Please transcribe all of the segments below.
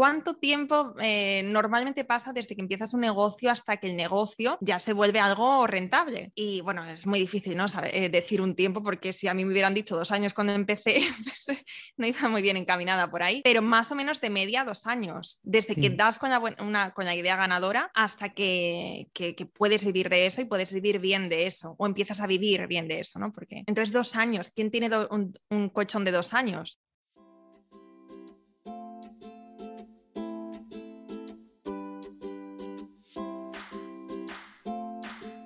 ¿cuánto tiempo eh, normalmente pasa desde que empiezas un negocio hasta que el negocio ya se vuelve algo rentable? Y bueno, es muy difícil ¿no? Eh, decir un tiempo porque si a mí me hubieran dicho dos años cuando empecé, pues, no iba muy bien encaminada por ahí, pero más o menos de media dos años, desde que das con la, una, con la idea ganadora hasta que, que, puedes vivir de eso y puedes vivir bien de eso o empiezas a vivir bien de eso, ¿no? Porque entonces dos años, ¿quién tiene un, un colchón de dos años?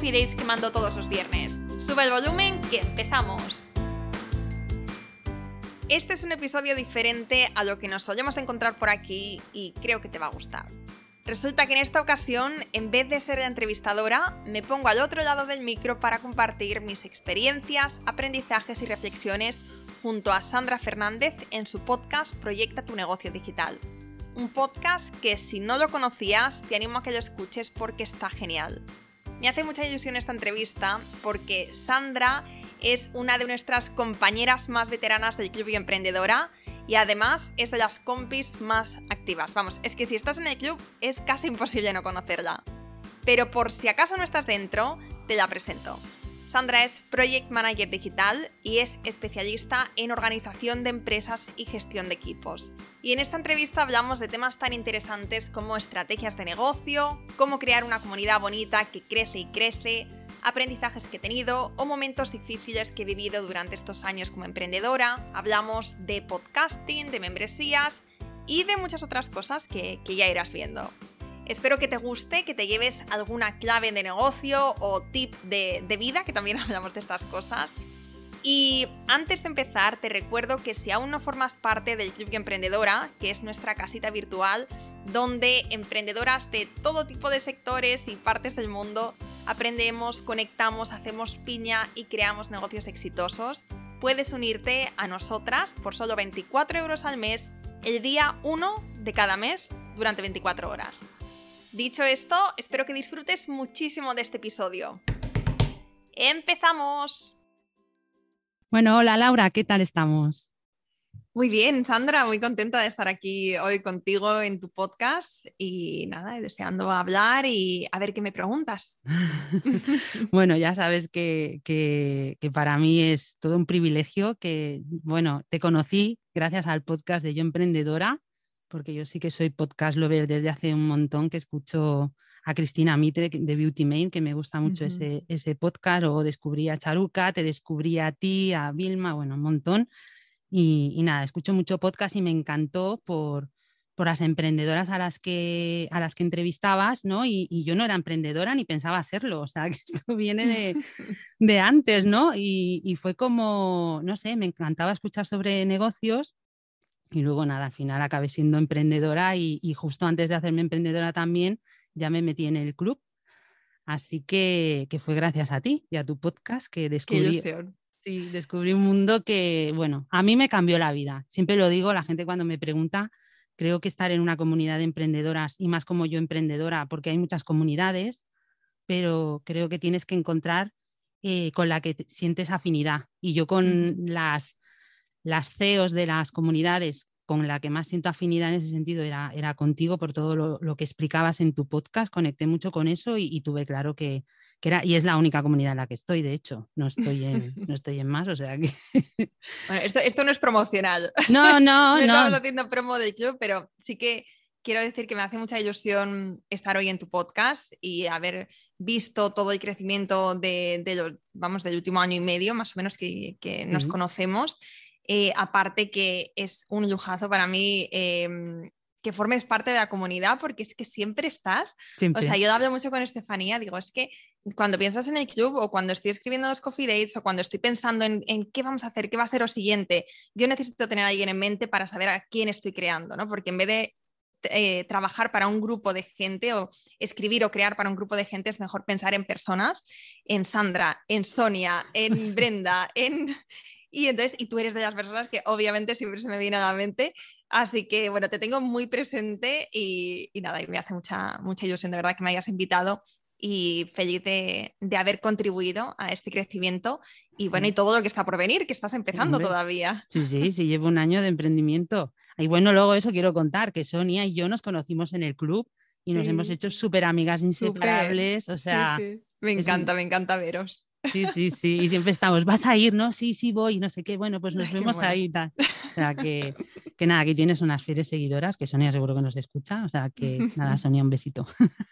coffee dates que mando todos los viernes. Sube el volumen que empezamos. Este es un episodio diferente a lo que nos solemos encontrar por aquí y creo que te va a gustar. Resulta que en esta ocasión, en vez de ser la entrevistadora, me pongo al otro lado del micro para compartir mis experiencias, aprendizajes y reflexiones junto a Sandra Fernández en su podcast Proyecta tu negocio digital un podcast que si no lo conocías te animo a que lo escuches porque está genial. Me hace mucha ilusión esta entrevista porque Sandra es una de nuestras compañeras más veteranas del Club y Emprendedora y además es de las compis más activas. Vamos, es que si estás en el club es casi imposible no conocerla. Pero por si acaso no estás dentro, te la presento. Sandra es Project Manager Digital y es especialista en organización de empresas y gestión de equipos. Y en esta entrevista hablamos de temas tan interesantes como estrategias de negocio, cómo crear una comunidad bonita que crece y crece, aprendizajes que he tenido o momentos difíciles que he vivido durante estos años como emprendedora. Hablamos de podcasting, de membresías y de muchas otras cosas que, que ya irás viendo. Espero que te guste, que te lleves alguna clave de negocio o tip de, vida, que también hablamos de estas cosas. Y antes de empezar, te recuerdo que si aún no formas parte del Club Emprendedora, que es nuestra casita virtual, donde emprendedoras de todo tipo de sectores y partes del mundo aprendemos, conectamos, hacemos piña y creamos negocios exitosos, puedes unirte a nosotras por solo 24 euros al mes el día 1 de cada mes durante 24 horas. Dicho esto, espero que disfrutes muchísimo de este episodio. ¡Empezamos! Bueno, hola Laura, ¿qué tal estamos? Muy bien, Sandra, muy contenta de estar aquí hoy contigo en tu podcast y nada, deseando hablar y a ver qué me preguntas. bueno, ya sabes que, que, para mí es todo un privilegio que, bueno, te conocí gracias al podcast de Yo Emprendedora porque yo sí que soy podcast lover desde hace un montón que escucho a Cristina Mitre de Beauty Main, que me gusta mucho ese, ese, podcast, o descubrí a Charuca, te descubrí a ti, a Vilma, bueno, un montón. Y, nada, escucho mucho podcast y me encantó por, por las emprendedoras a las que, a las que entrevistabas, ¿no? Y, yo no era emprendedora ni pensaba serlo, o sea, que esto viene de, de antes, ¿no? Y, y, fue como, no sé, me encantaba escuchar sobre negocios y luego nada, al final acabé siendo emprendedora y, justo antes de hacerme emprendedora también ya me metí en el club. Así que, que fue gracias a ti y a tu podcast que descubrí, sí, descubrí un mundo que, bueno, a mí me cambió la vida. Siempre lo digo, la gente cuando me pregunta, creo que estar en una comunidad de emprendedoras y más como yo emprendedora, porque hay muchas comunidades, pero creo que tienes que encontrar eh, con la que sientes afinidad. Y yo con las las CEOs de las comunidades con la que más siento afinidad en ese sentido era, era contigo por todo lo, que explicabas en tu podcast, conecté mucho con eso y, tuve claro que, era, y es la única comunidad en la que estoy, de hecho, no estoy en, no estoy en más, o sea que... Bueno, esto, no es promocional. No, no, no. estamos haciendo promo del club, pero sí que quiero decir que me hace mucha ilusión estar hoy en tu podcast y haber visto todo el crecimiento de, vamos, del último año y medio, más o menos, que, nos conocemos eh, aparte que es un lujazo para mí em, que formes parte de la comunidad porque es que siempre estás. Siempre. O sea, yo hablo mucho con Estefanía, digo, es que cuando piensas en el club o cuando estoy escribiendo los coffee dates o cuando estoy pensando en, en, qué vamos a hacer, qué va a ser lo siguiente, yo necesito tener a alguien en mente para saber a quién estoy creando, ¿no? Porque en vez de eh, trabajar para un grupo de gente o escribir o crear para un grupo de gente es mejor pensar en personas, en Sandra, en Sonia, en Brenda, en... Y entonces, y tú eres de las personas que obviamente siempre se me viene a la mente. Así que, bueno, te tengo muy presente y, y nada, y me hace mucha, mucha ilusión de verdad que me hayas invitado y feliz de, de, haber contribuido a este crecimiento y bueno, y todo lo que está por venir, que estás empezando Hombre. todavía. Sí, sí, sí, llevo un año de emprendimiento. Y bueno, luego eso quiero contar, que Sonia y yo nos conocimos en el club y nos Sí. hemos hecho súper amigas inseparables, o sea, Sí, sí. me es un- encanta, me encanta veros. Sí, sí, sí, y siempre estamos, vas a ir, ¿no? Sí, sí, voy, no sé qué, bueno, pues nos vemos ahí y tal. O sea, que, que nada, aquí tienes unas fieles seguidoras, que Sonia seguro que nos escucha, o sea, que nada, Sonia, un besito.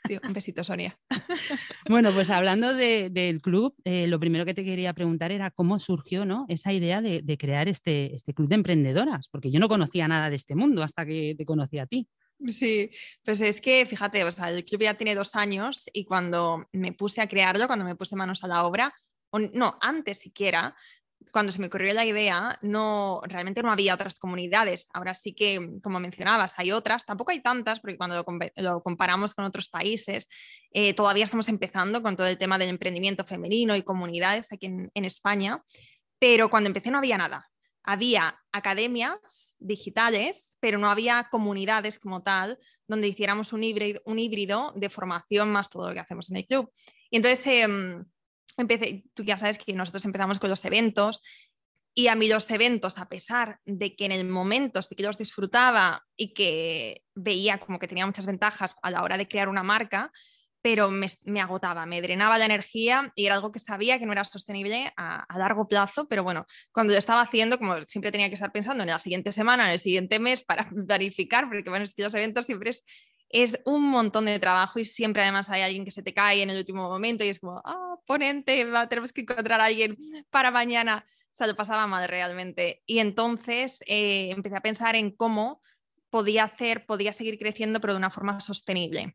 Sí, un besito, Sonia. Bueno, pues hablando de- del club, eh, lo primero que te quería preguntar era cómo surgió ¿no? esa idea de, de crear este, este club de emprendedoras, porque yo no conocía nada de este mundo hasta que te conocí a ti. Sí, pues es que fíjate, o sea, el club ya tiene dos años y cuando me puse a crearlo, cuando me puse manos a la obra, o no, antes siquiera, cuando se me ocurrió la idea, no, realmente no había otras comunidades. Ahora sí que, como mencionabas, hay otras, tampoco hay tantas, porque cuando lo, compa- lo comparamos con otros países, eh, todavía estamos empezando con todo el tema del emprendimiento femenino y comunidades aquí en España, pero cuando empecé no había nada. Había academias digitales, pero no había comunidades como tal donde hiciéramos un híbrido, un híbrido de formación más todo lo que hacemos en el club. Y entonces em, empecé, tú ya sabes que nosotros empezamos con los eventos y a mí los eventos, a pesar de que en el momento sí que los disfrutaba y que veía como que tenía muchas ventajas a la hora de crear una marca, pero me, agotaba, me drenaba la energía y era algo que sabía que no era sostenible a, largo plazo, pero bueno, cuando lo estaba haciendo, como siempre tenía que estar pensando en la siguiente semana, en el siguiente mes para planificar, porque bueno, es que los eventos siempre es, es un montón de trabajo y siempre además hay alguien que se te cae en el último momento y es como, ah, ponente, va, tenemos que encontrar a alguien para mañana. O sea, lo pasaba mal realmente. Y entonces eh, empecé a pensar en cómo podía hacer, podía seguir creciendo, pero de una forma sostenible.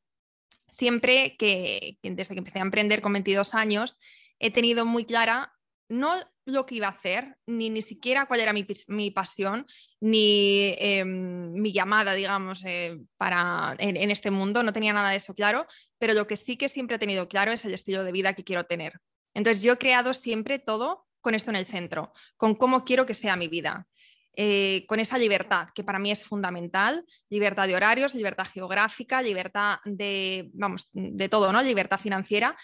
Siempre que, desde que empecé a emprender con 22 años, he tenido muy clara no lo que iba a hacer, ni ni siquiera cuál era mi, mi pasión, ni eh, mi llamada, digamos, eh, para, en, en este mundo. No tenía nada de eso claro, pero lo que sí que siempre he tenido claro es el estilo de vida que quiero tener. Entonces yo he creado siempre todo con esto en el centro, con cómo quiero que sea mi vida. Eh, con esa libertad, que para mí es fundamental, libertad de horarios, libertad geográfica, libertad de, vamos, de todo, ¿no? Libertad financiera.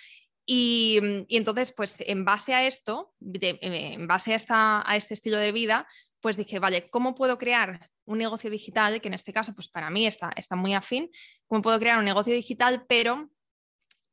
Y, y entonces, pues en base a esto, de- en base a, esta, a este estilo de vida, pues dije, vale, ¿cómo puedo crear un negocio digital? Que en este caso, pues para mí está, está muy afín. ¿Cómo puedo crear un negocio digital, pero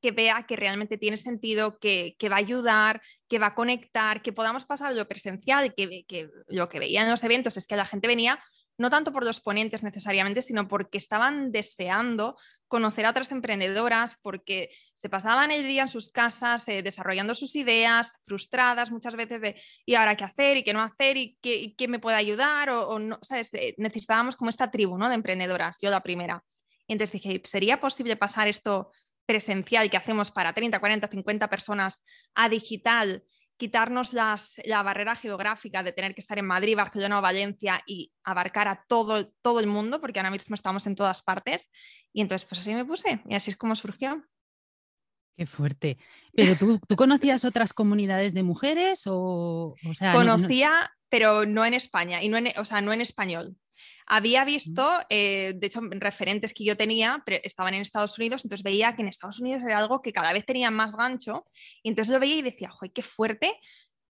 que vea que realmente tiene sentido, que, que va a ayudar, que va a conectar, que podamos pasar lo presencial, que, que lo que veía en los eventos es que la gente venía no tanto por los ponentes necesariamente, sino porque estaban deseando conocer a otras emprendedoras, porque se pasaban el día en sus casas eh, desarrollando sus ideas, frustradas muchas veces de ¿y ahora qué hacer y qué no hacer y qué, qué me puede ayudar? O, no. Eh, necesitábamos como esta tribu ¿no? de emprendedoras, yo la primera. Y entonces dije, ¿sería posible pasar esto presencial que hacemos para 30, 40, 50 personas a digital, quitarnos las, la barrera geográfica de tener que estar en Madrid, Barcelona o Valencia y abarcar a todo, todo el mundo, porque ahora mismo estamos en todas partes. Y entonces, pues así me puse y así es como surgió. Qué fuerte. Pero tú, ¿tú conocías otras comunidades de mujeres o, o sea, no- no- Conocía, pero no en España, y no en, o sea, no en español. Había visto, eh, de hecho, referentes que yo tenía pero estaban en Estados Unidos, entonces veía que en Estados Unidos era algo que cada vez tenía más gancho, y entonces lo veía y decía, ¡joder, qué fuerte!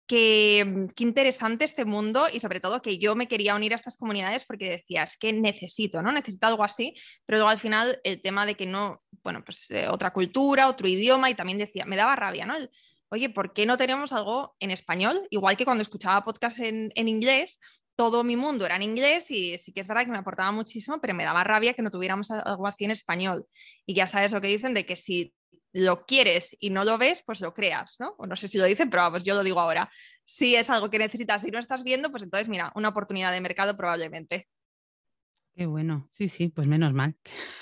Qué, qué interesante este mundo y sobre todo que yo me quería unir a estas comunidades porque decía, es que necesito, ¿no? Necesito algo así, pero luego al final el tema de que no, bueno, pues eh, otra cultura, otro idioma y también decía, me daba rabia, ¿no? El, Oye, ¿por qué no tenemos algo en español? Igual que cuando escuchaba podcast en, en inglés, todo mi mundo era en inglés y sí que es verdad que me aportaba muchísimo, pero me daba rabia que no tuviéramos algo así en español. Y ya sabes lo que dicen de que si lo quieres y no lo ves, pues lo creas, ¿no? O no sé si lo dicen, pero vamos, yo lo digo ahora. Si es algo que necesitas y no estás viendo, pues entonces, mira, una oportunidad de mercado probablemente. Qué bueno, sí, sí, pues menos mal.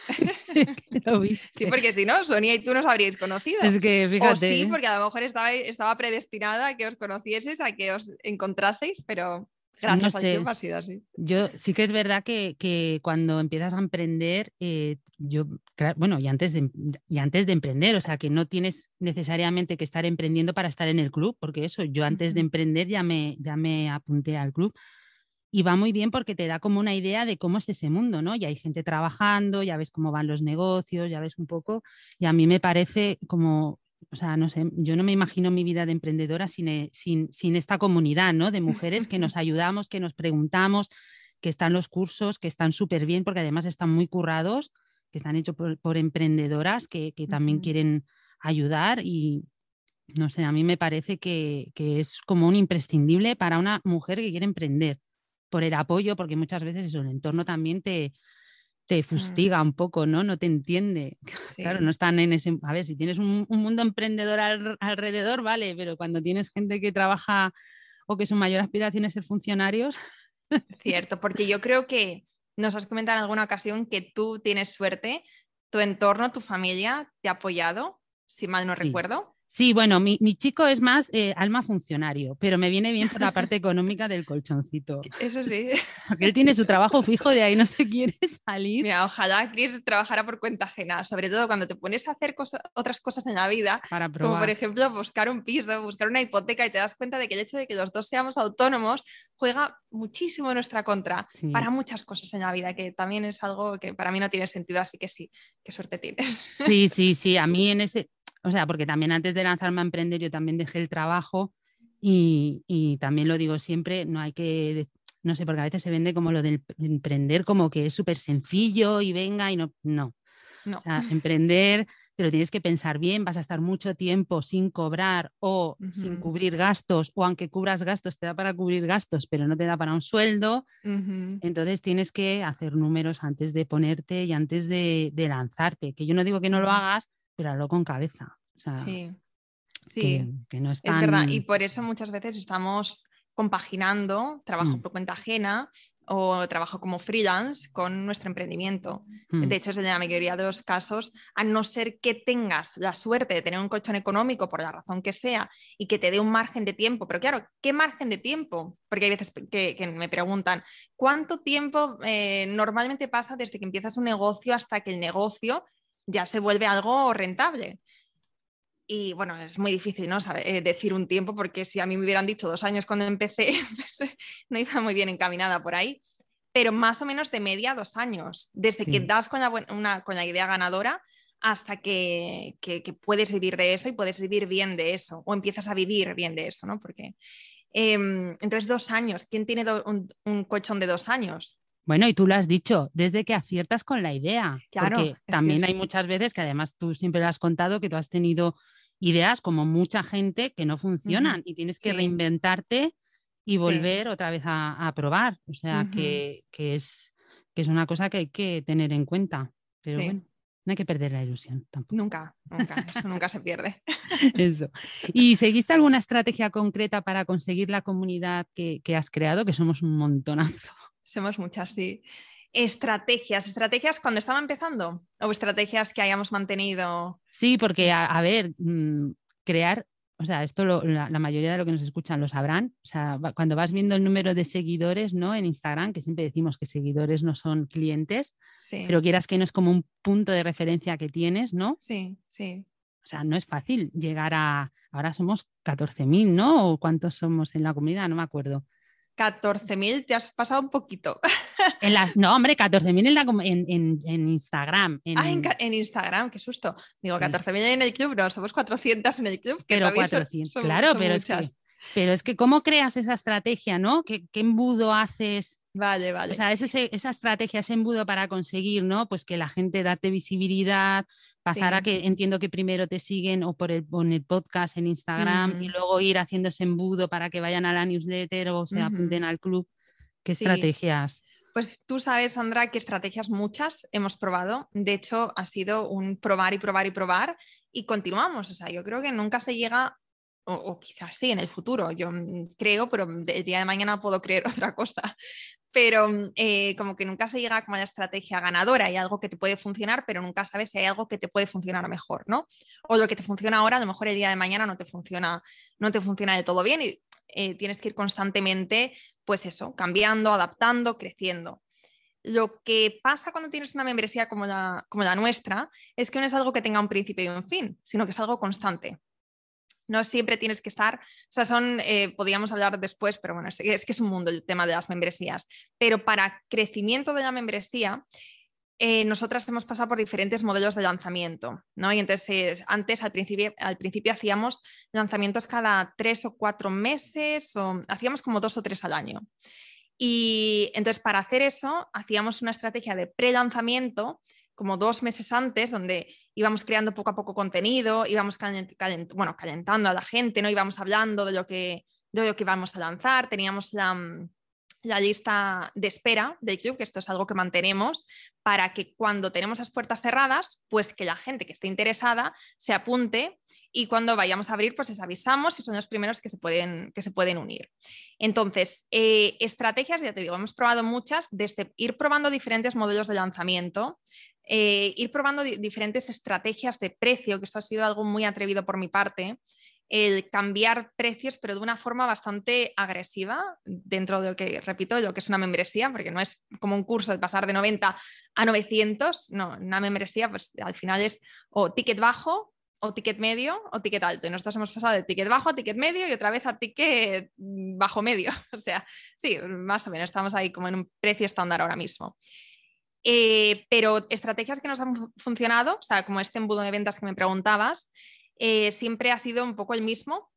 sí, porque si no, Sonia y tú nos habríais conocido. Es que fíjate. O sí, ¿eh? porque a lo mejor estaba, estaba predestinada a que os conocieseis, a que os encontraseis, pero gracias no ha sido así. Yo sí que es verdad que, cuando empiezas a emprender, eh, yo, bueno, y antes, de, y antes de emprender, o sea, que no tienes necesariamente que estar emprendiendo para estar en el club, porque eso, yo antes de emprender ya me, ya me apunté al club y va muy bien porque te da como una idea de cómo es ese mundo, ¿no? Ya hay gente trabajando, ya ves cómo van los negocios, ya ves un poco, y a mí me parece como, o sea, no sé, yo no me imagino mi vida de emprendedora sin, eh, sin, sin esta comunidad, ¿no? De mujeres que nos ayudamos, que nos preguntamos, que están los cursos, que están súper bien, porque además están muy currados, que están hechos por, emprendedoras que, que también quieren ayudar y, no sé, a mí me parece que, que, es como un imprescindible para una mujer que quiere emprender por el apoyo, porque muchas veces eso, el entorno también te, te mm. fustiga un poco, ¿no? No te entiende. Claro, no están en ese... A ver, si tienes un, mundo emprendedor alrededor, vale, pero cuando tienes gente que trabaja o que su mayor aspiración es ser funcionarios... Cierto, porque yo creo que nos has comentado en alguna ocasión que tú tienes suerte, tu entorno, tu familia te ha apoyado, si mal no recuerdo. Sí, bueno, mi, chico es más eh, alma funcionario, pero me viene bien por la parte económica del colchoncito. Eso sí. Porque él tiene su trabajo fijo, de ahí no se quiere salir. Mira, ojalá Chris trabajara por cuenta ajena, sobre todo cuando te pones a hacer otras cosas en la vida, Para como por ejemplo buscar un piso, buscar una hipoteca y te das cuenta de que el hecho de que los dos seamos autónomos juega muchísimo en nuestra contra para muchas cosas en la vida, que también es algo que para mí no tiene sentido, así que sí, qué suerte tienes. Sí, sí, sí, a mí en ese, o sea, porque también antes de lanzarme a emprender yo también dejé el trabajo y, también lo digo siempre, no hay que, no sé, porque a veces se vende como lo de emprender como que es súper sencillo y venga y no, no. O sea, emprender te lo tienes que pensar bien, vas a estar mucho tiempo sin cobrar o sin cubrir gastos, o aunque cubras gastos, te da para cubrir gastos, pero no te da para un sueldo. Entonces tienes que hacer números antes de ponerte y antes de, de lanzarte. Que yo no digo que no lo hagas, pero hazlo con cabeza. sí, sí. Que, no es, es verdad. Y por eso muchas veces estamos compaginando trabajo mm. por cuenta ajena o trabajo como freelance con nuestro emprendimiento. Mm. De hecho, es en la mayoría de los casos, a no ser que tengas la suerte de tener un colchón económico por la razón que sea y que te dé un margen de tiempo. Pero claro, ¿qué margen de tiempo? Porque hay veces que, me preguntan, ¿cuánto tiempo eh, normalmente pasa desde que empiezas un negocio hasta que el negocio ya se vuelve algo rentable. Y bueno, es muy difícil ¿no? Eh, decir un tiempo porque si a mí me hubieran dicho dos años cuando empecé, pues, no iba muy bien encaminada por ahí, pero más o menos de media dos años, desde que das con la, una, con la idea ganadora hasta que, puedes vivir de eso y puedes vivir bien de eso, o empiezas a vivir bien de eso, ¿no? Porque em, entonces dos años, ¿quién tiene un, colchón de dos años? Bueno, y tú lo has dicho, desde que aciertas con la idea. Claro, porque también hay muchas veces que además tú siempre lo has contado que tú has tenido ideas como mucha gente que no funcionan y tienes que reinventarte y volver otra vez a, probar. O sea, que, es, que es una cosa que hay que tener en cuenta. Pero bueno, no hay que perder la ilusión tampoco. Nunca, nunca, eso nunca se pierde. Eso. ¿Y seguiste alguna estrategia concreta para conseguir la comunidad que, que has creado? Que somos un montonazo. Somos muchas, sí. Estrategias, estrategias cuando estaba empezando o estrategias que hayamos mantenido. Sí, porque a, ver, mm, crear, o sea, esto la, mayoría de los que nos escuchan lo sabrán. O sea, cuando vas viendo el número de seguidores, ¿no? En Instagram, que siempre decimos que seguidores no son clientes, pero quieras que no es como un punto de referencia que tienes, ¿no? Sí, sí. O sea, no es fácil llegar a. Ahora somos 14.000, ¿no? ¿O cuántos somos en la comunidad? No me acuerdo. 14.000, te has pasado un poquito. En no, hombre, 14.000 en, en, en, Instagram. Ah, en, Instagram, qué susto. Digo, 14.000 en el club, no, somos 400 en el club. Que pero 400, claro, pero, es que, pero es que, ¿cómo creas esa estrategia, no? ¿Qué, qué embudo haces? Vale, vale. O sea, es esa estrategia, ese embudo para conseguir, ¿no? Pues que la gente date visibilidad, pasar a que entiendo que primero te siguen o por el, el podcast en Instagram y luego ir haciendo ese embudo para que vayan a la newsletter o se apunten al club. ¿Qué estrategias? Pues tú sabes, Sandra, que estrategias muchas hemos probado. De hecho, ha sido un probar y probar y probar y continuamos. O sea, yo creo que nunca se llega o, quizás sí en el futuro, yo mm, creo, pero el día de mañana puedo creer otra cosa. Pero mm, eh, como que nunca se llega como a la estrategia ganadora, hay algo que te puede funcionar, pero nunca sabes si hay algo que te puede funcionar mejor, ¿no? O lo que te funciona ahora, a lo mejor el día de mañana no te funciona, no te funciona de todo bien y eh, tienes que ir constantemente, pues eso, cambiando, adaptando, creciendo. Lo que pasa cuando tienes una membresía como la, como la nuestra es que no es algo que tenga un principio y un fin, sino que es algo constante. No siempre tienes que estar, o sea, son, eh, podríamos hablar después, pero bueno, es, que es un mundo el tema de las membresías. Pero para crecimiento de la membresía, eh, nosotras hemos pasado por diferentes modelos de lanzamiento, ¿no? Y entonces, antes, al principio, al principio hacíamos lanzamientos cada tres o cuatro meses, o hacíamos como dos o tres al año. Y entonces, para hacer eso, hacíamos una estrategia de pre-lanzamiento como dos meses antes, donde íbamos creando poco a poco contenido, íbamos bueno, calentando a la gente, ¿no? íbamos hablando de lo, que, de lo que íbamos a lanzar, teníamos la, la lista de espera del club, que esto es algo que mantenemos, para que cuando tenemos las puertas cerradas, pues que la gente que esté interesada se apunte y cuando vayamos a abrir, pues les avisamos y son los primeros que se pueden, que se pueden unir. Entonces, eh, estrategias, ya te digo, hemos probado muchas, desde ir probando diferentes modelos de lanzamiento, eh, ir probando diferentes estrategias de precio, que esto ha sido algo muy atrevido por mi parte, el cambiar precios, pero de una forma bastante agresiva, dentro de lo que, repito, lo que es una membresía, porque no es como un curso de pasar de 90 a 900, no, una membresía pues al final es o ticket bajo, o ticket medio, o ticket alto. Y nosotros hemos pasado de ticket bajo a ticket medio y otra vez a ticket bajo medio. O sea, sí, más o menos estamos ahí como en un precio estándar ahora mismo. Eh, pero estrategias que nos han funcionado, o sea, como este embudo de ventas que me preguntabas, eh, siempre ha sido un poco el mismo,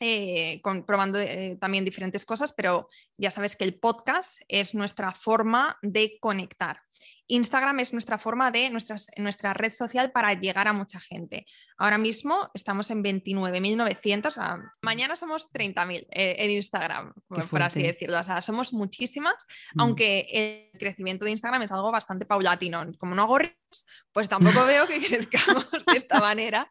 eh, probando también diferentes cosas, pero ya sabes que el podcast es nuestra forma de conectar. Instagram es nuestra forma de nuestra red social para llegar a mucha gente. Ahora mismo estamos en 29.900, mañana somos 30.000 eh, en Instagram, por así decirlo. O sea, somos muchísimas, mm. aunque el crecimiento de Instagram es algo bastante paulatino. Como no hago pues tampoco veo que crezcamos de esta manera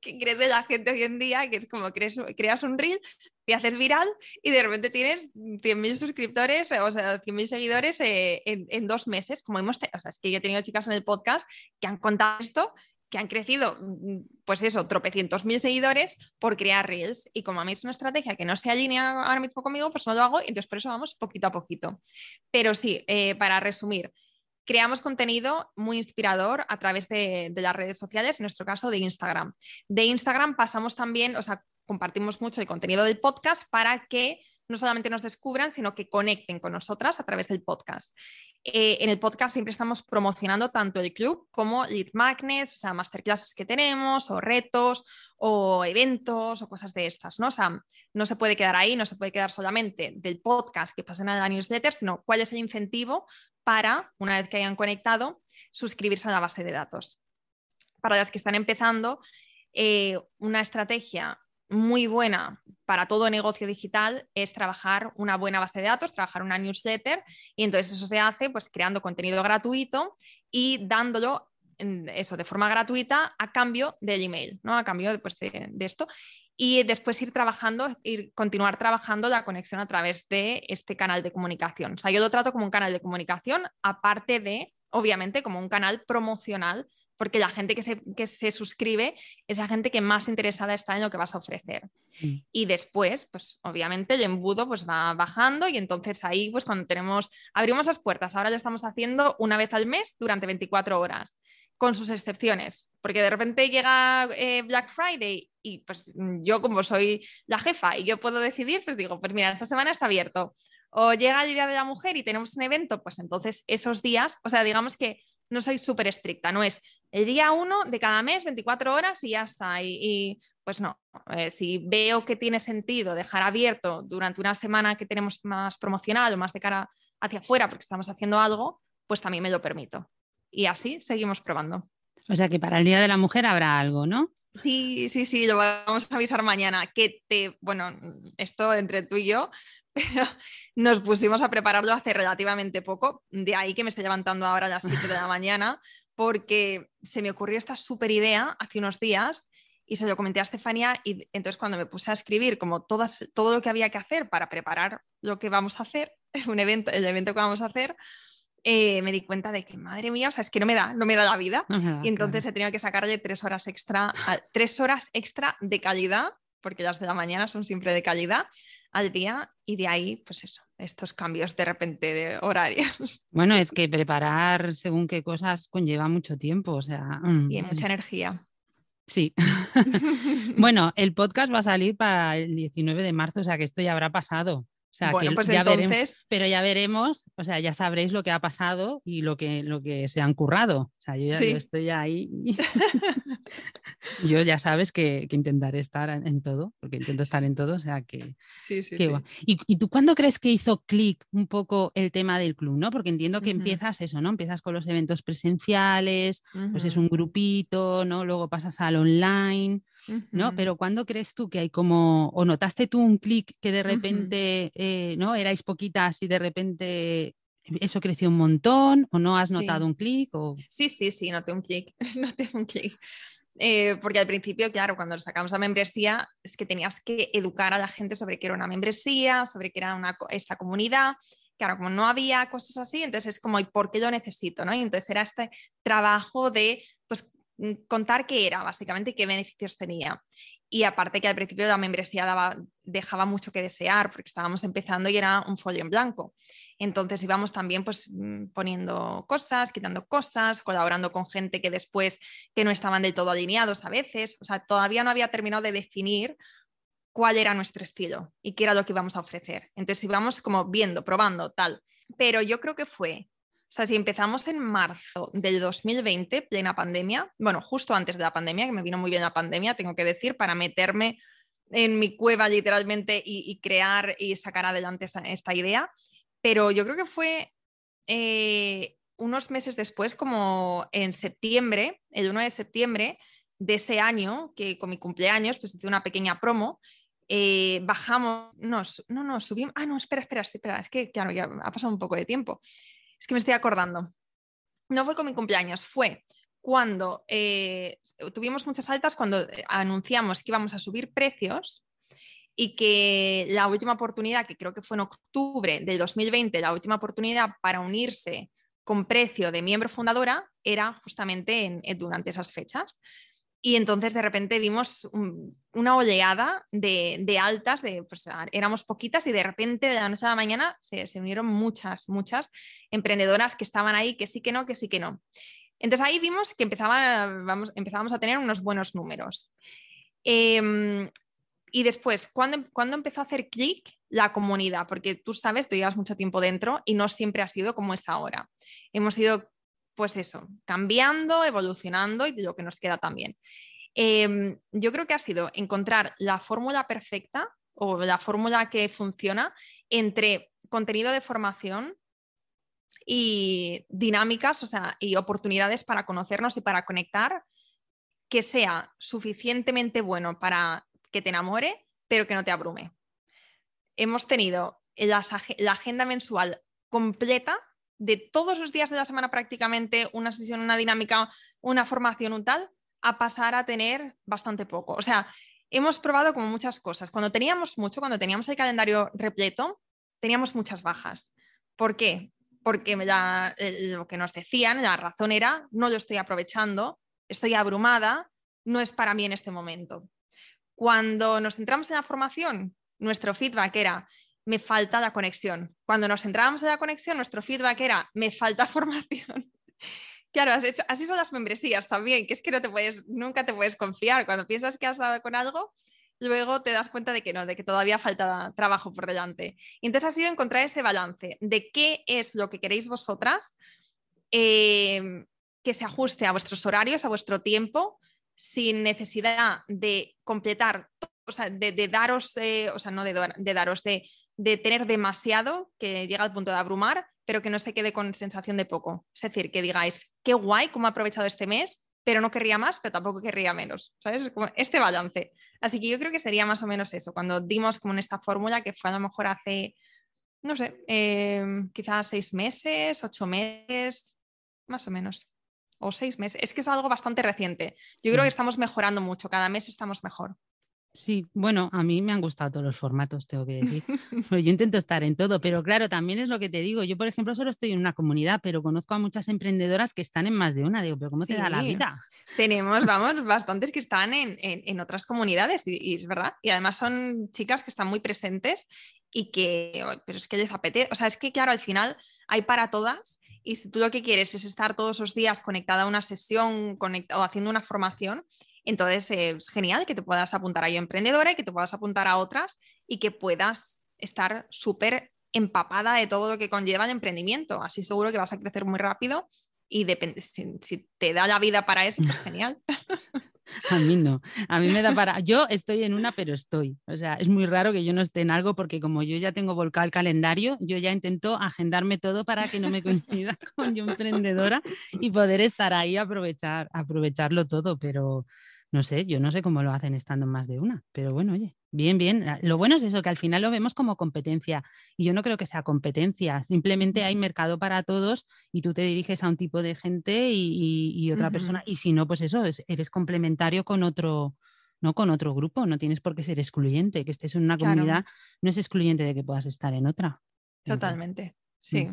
que crece la gente hoy en día, que es como crees, creas un reel, te haces viral y de repente tienes 100.000 suscriptores, o sea, 100.000 seguidores eh, en, dos meses, como hemos o sea, es que yo he tenido chicas en el podcast que han contado esto, que han crecido, mm, pues eso, tropecientos mil seguidores por crear reels. Y como a mí es una estrategia que no se alinea ahora mismo conmigo, pues no lo hago, entonces por eso vamos poquito a poquito. Pero sí, eh, para resumir, creamos contenido muy inspirador a través de, las redes sociales, en nuestro caso de Instagram. De Instagram pasamos también, o sea, compartimos mucho el contenido del podcast para que no solamente nos descubran, sino que conecten con nosotras a través del podcast. Eh, en el podcast siempre estamos promocionando tanto el club como lead magnets, o sea, masterclasses que tenemos, o retos, o eventos, o cosas de estas, ¿no? O sea, no se puede quedar ahí, no se puede quedar solamente del podcast que pasen a la newsletter, sino cuál es el incentivo para, una vez que hayan conectado, suscribirse a la base de datos. Para las que están empezando, eh, una estrategia muy buena para todo negocio digital es trabajar una buena base de datos, trabajar una newsletter y entonces eso se hace pues creando contenido gratuito y dándolo eso de forma gratuita a cambio del email, ¿no? A cambio pues, de, de esto y después ir trabajando, ir, continuar trabajando la conexión a través de este canal de comunicación. O sea, yo lo trato como un canal de comunicación, aparte de, obviamente, como un canal promocional porque la gente que se, que se, suscribe es la gente que más interesada está en lo que vas a ofrecer. Mm. Y después, pues obviamente el embudo pues va bajando y entonces ahí pues cuando tenemos, abrimos las puertas, ahora lo estamos haciendo una vez al mes durante 24 horas, con sus excepciones, porque de repente llega eh, Black Friday y pues yo como soy la jefa y yo puedo decidir, pues digo, pues mira, esta semana está abierto. O llega el Día de la Mujer y tenemos un evento, pues entonces esos días, o sea, digamos que no soy súper estricta, no es el día uno de cada mes, 24 horas y ya está. Y, pues no, eh, si veo que tiene sentido dejar abierto durante una semana que tenemos más promocional o más de cara hacia afuera porque estamos haciendo algo, pues también me lo permito. Y así seguimos probando. O sea que para el Día de la Mujer habrá algo, ¿no? Sí, sí, sí, lo vamos a avisar mañana. Que te, bueno, esto entre tú y yo, pero nos pusimos a prepararlo hace relativamente poco, de ahí que me estoy levantando ahora a las 7 de la mañana, porque se me ocurrió esta súper idea hace unos días y se lo comenté a Estefanía y entonces cuando me puse a escribir como todas, todo lo que había que hacer para preparar lo que vamos a hacer, un evento, el evento que vamos a hacer, eh, me di cuenta de que, madre mía, o sea, es que no me da, no me da la vida. y entonces he tenido que sacarle tres horas extra, tres horas extra de calidad, porque las de la mañana son siempre de calidad, al día y de ahí, pues eso, estos cambios de repente de horarios. Bueno, es que preparar según qué cosas conlleva mucho tiempo, o sea... Mm, y mucha energía. Sí. bueno, el podcast va a salir para el 19 de marzo, o sea que esto ya habrá pasado. O sea, bueno, pues entonces... pero ya veremos, o sea, ya sabréis lo que ha pasado y lo que, lo que se han currado. O sea, yo ya estoy ahí. yo ya sabes que, intentaré estar en todo, porque intento estar en todo, o sea que... Sí, sí, sí. ¿Y, ¿Y, tú cuándo crees que hizo clic un poco el tema del club, no? Porque entiendo que empiezas eso, ¿no? Empiezas con los eventos presenciales, pues es un grupito, ¿no? Luego pasas al online. ¿No? Pero ¿cuándo crees tú que hay como, o notaste tú un clic que de repente, eh, ¿no? Erais poquitas y de repente eso creció un montón, o no has notado un clic? O... Sí, sí, sí, noté un clic, noté un clic. Eh, porque al principio, claro, cuando sacamos la membresía, es que tenías que educar a la gente sobre qué era una membresía, sobre qué era una, esta comunidad. Claro, como no había cosas así, entonces es como, ¿y por qué lo necesito? ¿no? Y entonces era este trabajo de, pues, contar qué era, básicamente, qué beneficios tenía. Y aparte que al principio la membresía daba, dejaba mucho que desear porque estábamos empezando y era un folio en blanco. Entonces íbamos también pues mm, poniendo cosas, quitando cosas, colaborando con gente que después que no estaban del todo alineados a veces. O sea, todavía no había terminado de definir cuál era nuestro estilo y qué era lo que íbamos a ofrecer. Entonces íbamos como viendo, probando, tal. Pero yo creo que fue o sea, si empezamos en marzo del 2020, plena pandemia, bueno, justo antes de la pandemia, que me vino muy bien la pandemia, tengo que decir, para meterme en mi cueva literalmente y, crear y sacar adelante esta, idea, pero yo creo que fue eh, unos meses después, como en septiembre, el 1 de septiembre de ese año, que con mi cumpleaños, pues hice una pequeña promo eh, bajamos, no, no, no, subimos, ah, no, espera, espera, espera, es que claro, ya ha pasado un poco de tiempo. Es que me estoy acordando. No fue con mi cumpleaños, fue cuando eh, tuvimos muchas altas, cuando eh, anunciamos que íbamos a subir precios y que la última oportunidad, que creo que fue en octubre del 2020, la última oportunidad para unirse con precio de miembro fundadora era justamente durante esas fechas. Y entonces de repente vimos una oleada de, altas, de, pues, éramos poquitas y de repente de la noche a la mañana se, unieron muchas, muchas emprendedoras que estaban ahí, que sí, que no, que sí, que no. Entonces ahí vimos que empezaba, vamos, empezábamos a tener unos buenos números. Em, y después, ¿cuándo, ¿cuándo, empezó a hacer clic la comunidad? Porque tú sabes, tú llevas mucho tiempo dentro y no siempre ha sido como es ahora. Hemos ido pues eso, cambiando, evolucionando y lo que nos queda también. Em, yo creo que ha sido encontrar la fórmula perfecta o la fórmula que funciona entre contenido de formación y dinámicas, o sea, y oportunidades para conocernos y para conectar, que sea suficientemente bueno para que te enamore, pero que no te abrume. Hemos tenido la agenda mensual completa de todos los días de la semana prácticamente una sesión, una dinámica, una formación, un tal, a pasar a tener bastante poco. O sea, hemos probado como muchas cosas. Cuando teníamos mucho, cuando teníamos el calendario repleto, teníamos muchas bajas. ¿Por qué? Porque lo que nos decían, la razón era, no lo estoy aprovechando, estoy abrumada, no es para mí en este momento. Cuando nos centramos en la formación, nuestro feedback era, me falta la conexión. Cuando nos entrábamos en la conexión, nuestro feedback era, me falta formación. claro, así son las membresías también, que es que no te puedes, nunca te puedes confiar. Cuando piensas que has dado con algo, luego te das cuenta de que no, de que todavía falta trabajo por delante. Y entonces ha sido encontrar ese balance de qué es lo que queréis vosotras, em, que se ajuste a vuestros horarios, a vuestro tiempo, sin necesidad de completar, o sea, de, daros, eh, o sea, no de, de daros, de de tener demasiado que llega al punto de abrumar, pero que no se quede con sensación de poco. Es decir, que digáis, qué guay cómo he aprovechado este mes, pero no querría más, pero tampoco querría menos. ¿Sabes? Como este balance. Así que yo creo que sería más o menos eso, cuando dimos como en esta fórmula que fue a lo mejor hace, no sé, em, quizás seis meses, ocho meses, más o menos. o seis meses. Es que es algo bastante reciente. Yo creo que estamos mejorando mucho, cada mes estamos mejor. Sí, bueno, a mí me han gustado todos los formatos, tengo que decir. Pues yo intento estar en todo, pero claro, también es lo que te digo. Yo, por ejemplo, solo estoy en una comunidad, pero conozco a muchas emprendedoras que están en más de una. Digo, pero ¿cómo te da la vida? Tenemos, vamos, bastantes que están en, otras comunidades y, es verdad. Y además son chicas que están muy presentes y que, pero es que les apetece. O sea, es que claro, al final hay para todas. Y si tú lo que quieres es estar todos los días conectada a una sesión o haciendo una formación, entonces es genial que te puedas apuntar a yo emprendedora y que te puedas apuntar a otras y que puedas estar súper empapada de todo lo que conlleva el emprendimiento. Así seguro que vas a crecer muy rápido y depende, si, te da la vida para eso, pues genial. A mí no, a mí me da para... Yo estoy en una, pero estoy. O sea, es muy raro que yo no esté en algo porque como yo ya tengo volcado el calendario, yo ya intento agendarme todo para que no me coincida con yo emprendedora y poder estar ahí, aprovechar, aprovecharlo todo, pero no sé, yo no sé cómo lo hacen estando en más de una, pero bueno, oye, bien, bien. Ah, lo bueno es eso, que al final lo vemos como competencia y yo no creo que sea competencia, simplemente hay mercado para todos y tú te diriges a un tipo de gente y, otra persona, y si no, pues eso, eres complementario con otro, no con otro grupo, no tienes por qué ser excluyente, que estés en una comunidad no es excluyente de que puedas estar en otra. Totalmente, sí.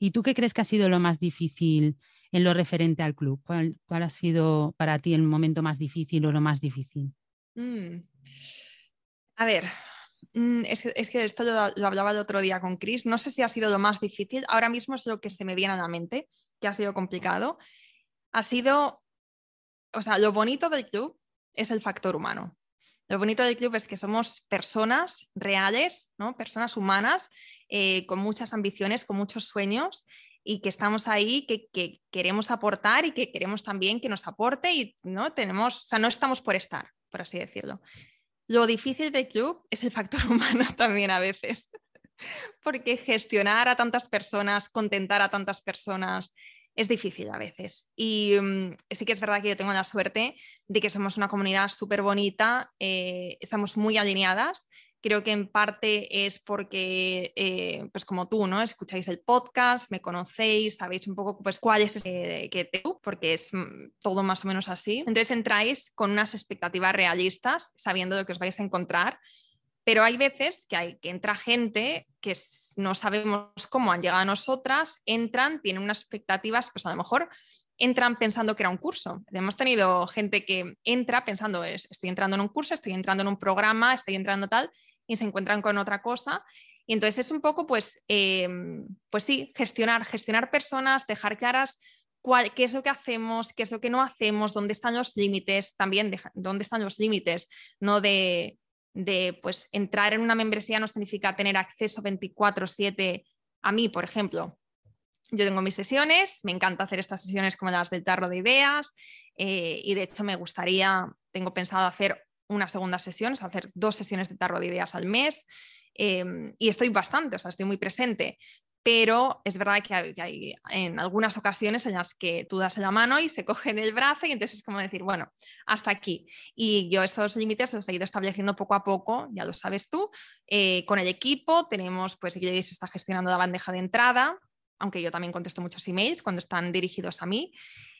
¿Y tú qué crees que ha sido lo más difícil en lo referente al club? ¿Cuál, ha sido para ti el momento más difícil o lo más difícil? Mm. A ver, mm, es, que esto lo, hablaba el otro día con Chris. No sé si ha sido lo más difícil. Ahora mismo es lo que se me viene a la mente, que ha sido complicado. Ha sido, o sea, lo bonito del club es el factor humano. Lo bonito del club es que somos personas reales, ¿no? personas humanas, eh, con muchas ambiciones, con muchos sueños y que estamos ahí, que, queremos aportar y que queremos también que nos aporte y no tenemos, o sea, no estamos por estar, por así decirlo. Lo difícil del club es el factor humano también a veces, porque gestionar a tantas personas, contentar a tantas personas, es difícil a veces. Y mm, sí que es verdad que yo tengo la suerte de que somos una comunidad súper bonita, eh, estamos muy alineadas Creo que en parte es porque, eh, pues como tú, ¿no? Escucháis el podcast, me conocéis, sabéis un poco pues cuál es ese que te porque es mm, todo más o menos así. Entonces entráis con unas expectativas realistas, sabiendo lo que os vais a encontrar, pero hay veces que, hay, que entra gente que no sabemos cómo han llegado a nosotras, entran, tienen unas expectativas, pues a lo mejor entran pensando que era un curso. Hemos tenido gente que entra pensando, estoy entrando en un curso, estoy entrando en un programa, estoy entrando tal, y se encuentran con otra cosa. Y entonces es un poco, pues, em, pues sí, gestionar, gestionar personas, dejar claras cuál, qué es lo que hacemos, qué es lo que no hacemos, dónde están los límites, también dónde están los límites, no de, de, pues, entrar en una membresía no significa tener acceso 24/7 a mí, por ejemplo yo tengo mis sesiones, me encanta hacer estas sesiones como las del tarro de ideas eh, y de hecho me gustaría, tengo pensado hacer una segunda sesión, hacer dos sesiones de tarro de ideas al mes em, y estoy bastante, o sea, estoy muy presente, pero es verdad que hay, en algunas ocasiones en las que tú das la mano y se cogen el brazo y entonces es como decir, bueno, hasta aquí. Y yo esos límites los he ido estableciendo poco a poco, ya lo sabes tú, eh, con el equipo tenemos, pues se está gestionando la bandeja de entrada, aunque yo también contesto muchos emails cuando están dirigidos a mí.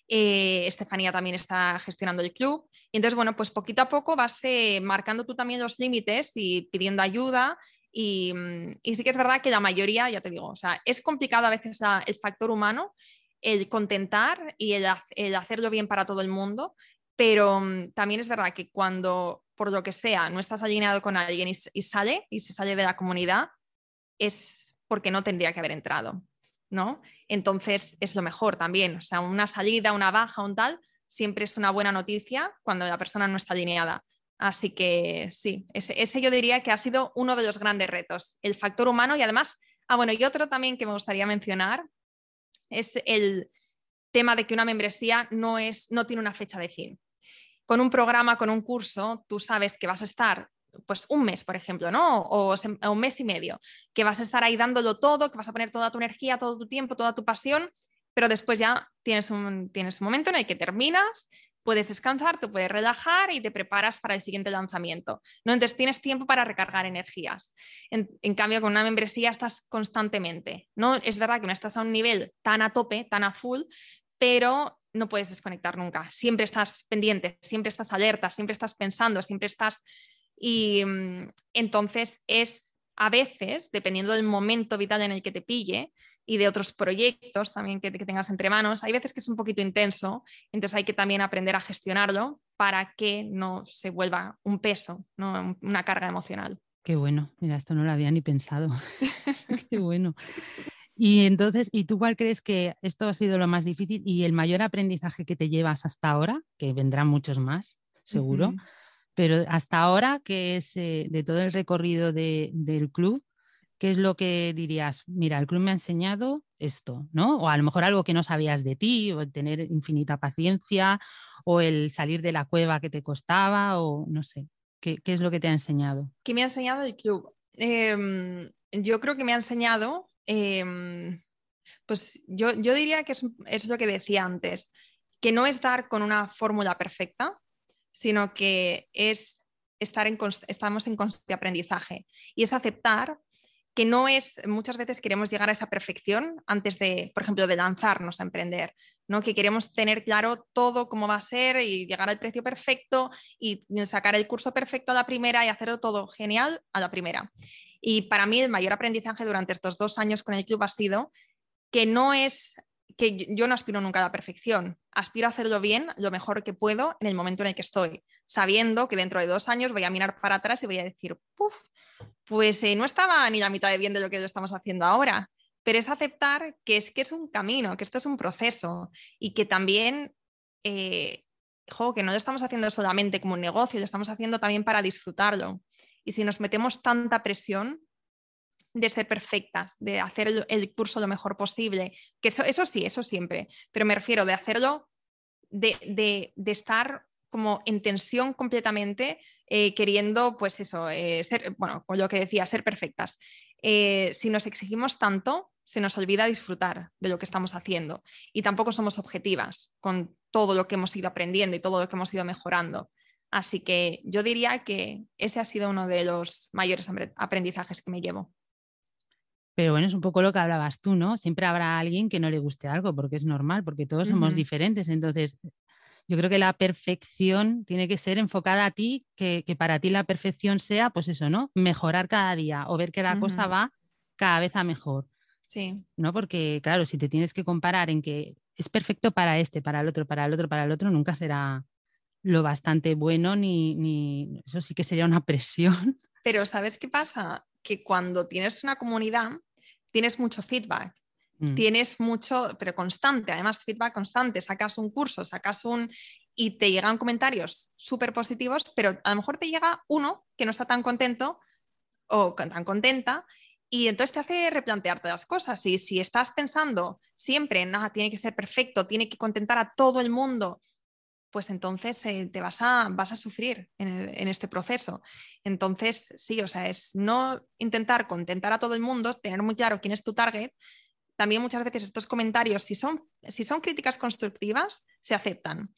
Eh, Estefanía también está gestionando el club. Y entonces, bueno, pues poquito a poco vas eh, marcando tú también los límites y pidiendo ayuda. Mm, y, sí que es verdad que la mayoría, ya te digo, o sea, es complicado a veces el factor humano, el contentar y el, hacerlo bien para todo el mundo, pero mm, también es verdad que cuando, por lo que sea, no estás alineado con alguien y sale y se sale de la comunidad, es porque no tendría que haber entrado. ¿No? Entonces es lo mejor también, o sea, una salida, una baja, un tal, siempre es una buena noticia cuando la persona no está alineada. Así que sí, ese, yo diría que ha sido uno de los grandes retos, el factor humano y además, ah, bueno, y otro también que me gustaría mencionar es el tema de que una membresía no, es, no tiene una fecha de fin. Con un programa, con un curso, tú sabes que vas a estar pues un mes, por ejemplo, ¿no? O, un mes y medio, que vas a estar ahí dándolo todo, que vas a poner toda tu energía, todo tu tiempo, toda tu pasión, pero después ya tienes un, tienes un momento en el que terminas, puedes descansar, te puedes relajar y te preparas para el siguiente lanzamiento. ¿no? Entonces tienes tiempo para recargar energías. En, en, cambio, con una membresía estás constantemente. ¿no? Es verdad que no estás a un nivel tan a tope, tan a full, pero no puedes desconectar nunca. Siempre estás pendiente, siempre estás alerta, siempre estás pensando, siempre estás... Y mm, entonces es a veces, dependiendo del momento vital en el que te pille y de otros proyectos también que, que tengas entre manos, hay veces que es un poquito intenso, entonces hay que también aprender a gestionarlo para que no se vuelva un peso, ¿no? una carga emocional. Qué bueno, mira, esto no lo había ni pensado. Qué bueno. Y entonces, ¿y tú cuál crees que esto ha sido lo más difícil y el mayor aprendizaje que te llevas hasta ahora? Que vendrán muchos más, seguro. Pero hasta ahora, que es eh, de todo el recorrido del club, ¿qué es lo que dirías? Mira, el club me ha enseñado esto, ¿no? O a lo mejor algo que no sabías de ti, o el tener infinita paciencia, o el salir de la cueva que te costaba, o no sé. ¿Qué, es lo que te ha enseñado? ¿Qué me ha enseñado el club? Em, yo creo que me ha enseñado Em, pues yo, diría que es, lo que decía antes, que no es dar con una fórmula perfecta, sino que es estar en estamos en constante aprendizaje y es aceptar que no es, muchas veces queremos llegar a esa perfección antes de, por ejemplo, de lanzarnos a emprender, ¿no? Que queremos tener claro todo cómo va a ser y llegar al precio perfecto y sacar el curso perfecto a la primera y hacerlo todo genial a la primera. Y para mí el mayor aprendizaje durante estos dos años con el club ha sido que no es que yo no aspiro nunca a la perfección, aspiro a hacerlo bien, lo mejor que puedo en el momento en el que estoy, sabiendo que dentro de dos años voy a mirar para atrás y voy a decir, puff, pues eh, no estaba ni la mitad de bien de lo que estamos haciendo ahora, pero es aceptar que es que es un camino, que esto es un proceso y que también, eh, que no lo estamos haciendo solamente como un negocio, lo estamos haciendo también para disfrutarlo. Y si nos metemos tanta presión de ser perfectas, de hacer el, curso lo mejor posible, que eso, eso, sí, eso siempre, pero me refiero de hacerlo, de, estar como en tensión completamente, eh, queriendo, pues eso, eh, ser, bueno, con lo que decía, ser perfectas. Eh, si nos exigimos tanto, se nos olvida disfrutar de lo que estamos haciendo y tampoco somos objetivas con todo lo que hemos ido aprendiendo y todo lo que hemos ido mejorando. Así que yo diría que ese ha sido uno de los mayores aprendizajes que me llevo. Pero bueno, es un poco lo que hablabas tú, ¿no? Siempre habrá alguien que no le guste algo, porque es normal, porque todos somos diferentes. Entonces, yo creo que la perfección tiene que ser enfocada a ti, que, para ti la perfección sea, pues eso, ¿no? Mejorar cada día o ver que la cosa va cada vez a mejor. Sí. ¿No? Porque, claro, si te tienes que comparar en que es perfecto para este, para el otro, para el otro, para el otro, nunca será, lo bastante bueno, ni, ni, eso sí que sería una presión. Pero ¿sabes qué pasa? Que cuando tienes una comunidad, tienes mucho feedback. Mm. Tienes mucho, pero constante, además feedback constante. Sacas un curso, sacas un y te llegan comentarios súper positivos, pero a lo mejor te llega uno que no está tan contento o tan contenta y entonces te hace replantearte las cosas. Y si estás pensando siempre en, nada, tiene que ser perfecto, tiene que contentar a todo el mundo, pues entonces eh, te vas a, vas a sufrir en, este proceso. Entonces, sí, o sea, es no intentar contentar a todo el mundo, tener muy claro quién es tu target. También muchas veces estos comentarios, si son, si son críticas constructivas, se aceptan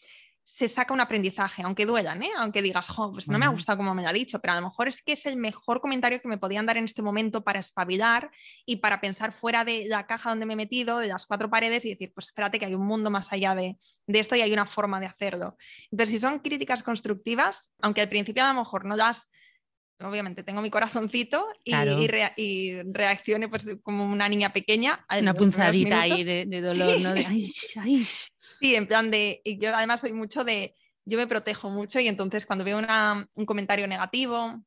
se saca un aprendizaje, aunque duelan, ¿eh? aunque digas, pues no me ha gustado como me lo ha dicho, pero a lo mejor es que es el mejor comentario que me podían dar en este momento para espabilar y para pensar fuera de la caja donde me he metido, de las cuatro paredes y decir, pues espérate que hay un mundo más allá de, esto y hay una forma de hacerlo. Entonces, si son críticas constructivas, aunque al principio a lo mejor no las obviamente tengo mi corazoncito y, reaccione pues como una niña pequeña. Una punzadita ahí de, dolor, ¿no? Sí, en plan de, y yo además soy mucho de, yo me protejo mucho y entonces cuando veo un comentario negativo